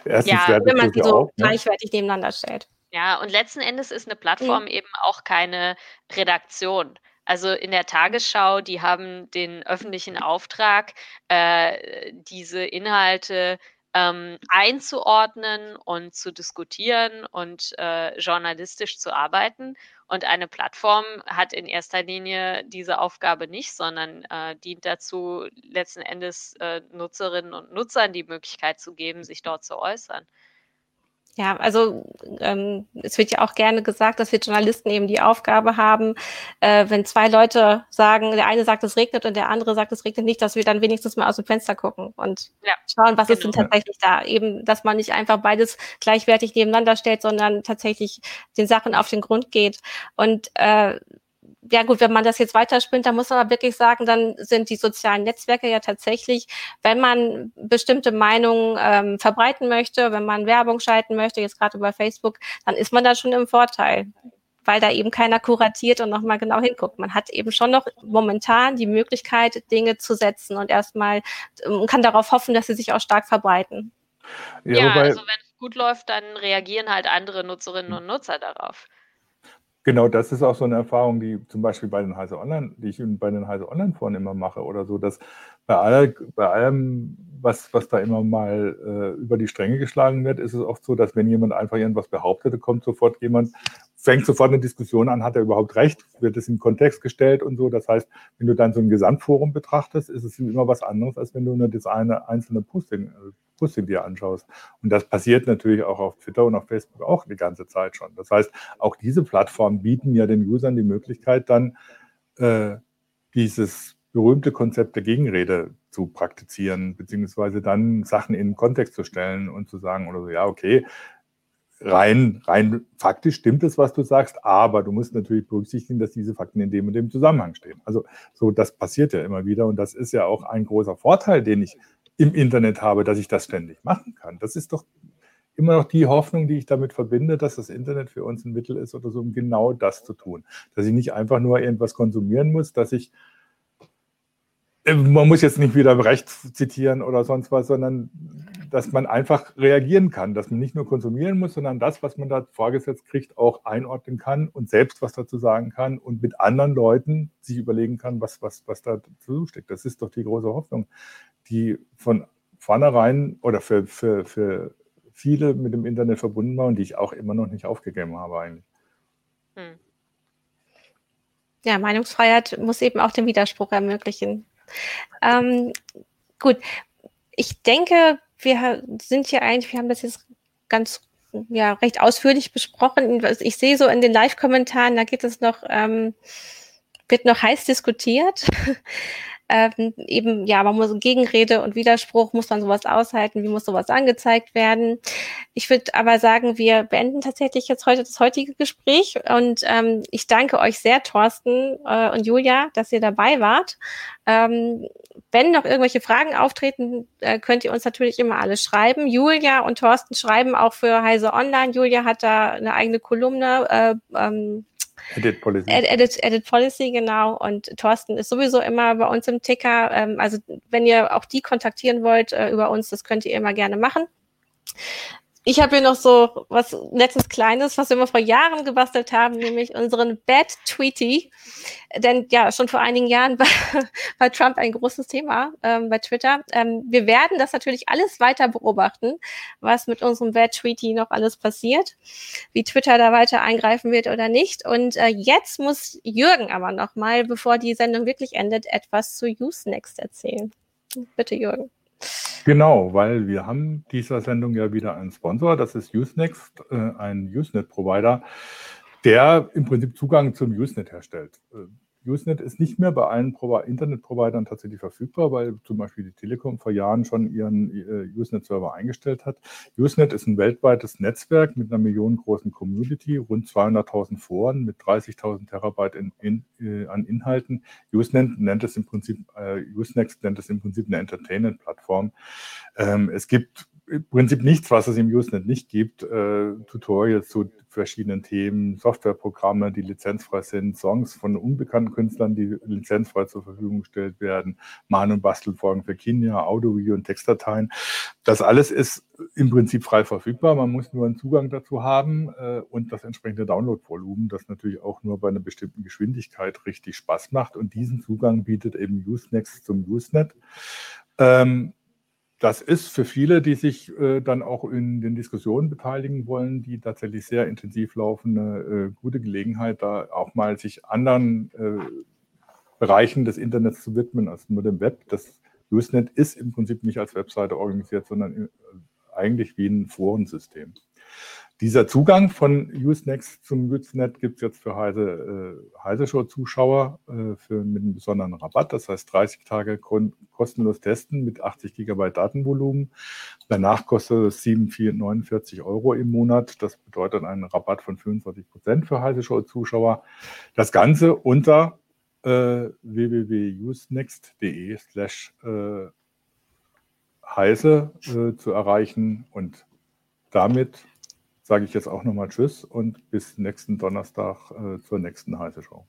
Erstens ja, wenn man sie so auch, ne? gleichwertig nebeneinander stellt. Ja, und letzten Endes ist eine Plattform mhm. eben auch keine Redaktion. Also in der Tagesschau, die haben den öffentlichen Auftrag, äh, diese Inhalte ähm, einzuordnen und zu diskutieren und äh, journalistisch zu arbeiten. Und eine Plattform hat in erster Linie diese Aufgabe nicht, sondern äh, dient dazu, letzten Endes äh, Nutzerinnen und Nutzern die Möglichkeit zu geben, sich dort zu äußern. Ja, also ähm, es wird ja auch gerne gesagt, dass wir Journalisten eben die Aufgabe haben, äh, wenn zwei Leute sagen, der eine sagt, es regnet und der andere sagt, es regnet nicht, dass wir dann wenigstens mal aus dem Fenster gucken und ja, schauen, was genau. ist denn genau. tatsächlich da. Eben, dass man nicht einfach beides gleichwertig nebeneinander stellt, sondern tatsächlich den Sachen auf den Grund geht. Und äh, ja gut, wenn man das jetzt weiterspinnt, dann muss man aber wirklich sagen, dann sind die sozialen Netzwerke ja tatsächlich, wenn man bestimmte Meinungen ähm, verbreiten möchte, wenn man Werbung schalten möchte, jetzt gerade über Facebook, dann ist man da schon im Vorteil, weil da eben keiner kuratiert und nochmal genau hinguckt. Man hat eben schon noch momentan die Möglichkeit, Dinge zu setzen und erstmal ähm, kann darauf hoffen, dass sie sich auch stark verbreiten. Ja, ja also wenn es gut läuft, dann reagieren halt andere Nutzerinnen und Nutzer darauf. Genau, das ist auch so eine Erfahrung, die zum Beispiel bei den Heise Online, die ich bei den Heise Online Foren immer mache oder so, dass bei, aller, bei allem, was, was da immer mal äh, über die Stränge geschlagen wird, ist es oft so, dass wenn jemand einfach irgendwas behauptet, kommt sofort jemand, fängt sofort eine Diskussion an, hat er überhaupt recht, wird es in Kontext gestellt und so. Das heißt, wenn du dann so ein Gesamtforum betrachtest, ist es immer was anderes, als wenn du nur das eine einzelne Posting Posting dir anschaust. Und das passiert natürlich auch auf Twitter und auf Facebook auch die ganze Zeit schon. Das heißt, auch diese Plattformen bieten ja den Usern die Möglichkeit, dann äh, dieses berühmte Konzept der Gegenrede zu praktizieren, beziehungsweise dann Sachen in den Kontext zu stellen und zu sagen oder so, ja, okay, rein, rein faktisch stimmt es, was du sagst, aber du musst natürlich berücksichtigen, dass diese Fakten in dem und dem Zusammenhang stehen. Also so, das passiert ja immer wieder und das ist ja auch ein großer Vorteil, den ich im Internet habe, dass ich das ständig machen kann. Das ist doch immer noch die Hoffnung, die ich damit verbinde, dass das Internet für uns ein Mittel ist oder so, um genau das zu tun. Dass ich nicht einfach nur irgendwas konsumieren muss, dass ich man muss jetzt nicht wieder Recht zitieren oder sonst was, sondern dass man einfach reagieren kann, dass man nicht nur konsumieren muss, sondern das, was man da vorgesetzt kriegt, auch einordnen kann und selbst was dazu sagen kann und mit anderen Leuten sich überlegen kann, was, was, was dazu steckt. Das ist doch die große Hoffnung, die von vornherein oder für, für, für viele mit dem Internet verbunden war und die ich auch immer noch nicht aufgegeben habe eigentlich. Hm. Ja, Meinungsfreiheit muss eben auch den Widerspruch ermöglichen. Ähm, gut, ich denke, wir sind hier eigentlich, wir haben das jetzt ganz ja, recht ausführlich besprochen. Ich sehe so in den Live-Kommentaren, da geht es noch, ähm, wird noch heiß diskutiert. <laughs> ähm, eben, ja, man muss Gegenrede und Widerspruch, muss man sowas aushalten, wie muss sowas angezeigt werden. Ich würde aber sagen, wir beenden tatsächlich jetzt heute das heutige Gespräch und ähm, ich danke euch sehr, Thorsten äh, und Julia, dass ihr dabei wart. Ähm, wenn noch irgendwelche Fragen auftreten, äh, könnt ihr uns natürlich immer alles schreiben. Julia und Thorsten schreiben auch für Heise Online. Julia hat da eine eigene Kolumne. Äh, ähm, Edit Policy. Edit, Edit Policy, genau. Und Thorsten ist sowieso immer bei uns im Ticker. Ähm, also wenn ihr auch die kontaktieren wollt äh, über uns, das könnt ihr immer gerne machen. Ich habe hier noch so was letztes Kleines, was wir immer vor Jahren gebastelt haben, nämlich unseren Bad Tweety. Denn ja, schon vor einigen Jahren war, <laughs> war Trump ein großes Thema ähm, bei Twitter. Ähm, wir werden das natürlich alles weiter beobachten, was mit unserem Bad Tweety noch alles passiert, wie Twitter da weiter eingreifen wird oder nicht. Und äh, jetzt muss Jürgen aber noch mal, bevor die Sendung wirklich endet, etwas zu Usenext erzählen. Bitte, Jürgen. Genau, weil wir haben dieser Sendung ja wieder einen Sponsor, das ist Usenext, äh, ein Usenet-Provider, der im Prinzip Zugang zum Usenet herstellt. Usenet ist nicht mehr bei allen Internet-Providern tatsächlich verfügbar, weil zum Beispiel die Telekom vor Jahren schon ihren äh, Usenet-Server eingestellt hat. Usenet ist ein weltweites Netzwerk mit einer millionengroßen Community, rund 200.000 Foren mit 30.000 Terabyte in, in, äh, an Inhalten. Usenet nennt es im Prinzip, äh, Usenext nennt es im Prinzip eine Entertainment-Plattform. Ähm, es gibt im Prinzip nichts, was es im Usenet nicht gibt. Äh, Tutorials zu verschiedenen Themen, Softwareprogramme, die lizenzfrei sind, Songs von unbekannten Künstlern, die lizenzfrei zur Verfügung gestellt werden, Mahn- und Bastelfolgen für Kinder, Audio, Video und Textdateien. Das alles ist im Prinzip frei verfügbar. Man muss nur einen Zugang dazu haben äh, und das entsprechende Downloadvolumen, das natürlich auch nur bei einer bestimmten Geschwindigkeit richtig Spaß macht. Und diesen Zugang bietet eben Usenext zum Usenet. Ähm, das ist für viele, die sich äh, dann auch in den Diskussionen beteiligen wollen, die tatsächlich sehr intensiv laufen, eine äh, gute Gelegenheit, da auch mal sich anderen äh, Bereichen des Internets zu widmen als nur dem Web. Das Usenet ist im Prinzip nicht als Webseite organisiert, sondern äh, eigentlich wie ein Forensystem. Dieser Zugang von Usenext zum Usenet gibt es jetzt für Heise, äh, Heise Show-Zuschauer äh, für, mit einem besonderen Rabatt. Das heißt 30 Tage kostenlos testen mit 80 Gigabyte Datenvolumen. Danach kostet es 749 Euro im Monat. Das bedeutet einen Rabatt von 25 Prozent für Heise Show-Zuschauer. Das Ganze unter äh, www.usenext.de slash äh, Heise äh, zu erreichen und damit sage ich jetzt auch nochmal Tschüss und bis nächsten Donnerstag äh, zur nächsten Heiße Show.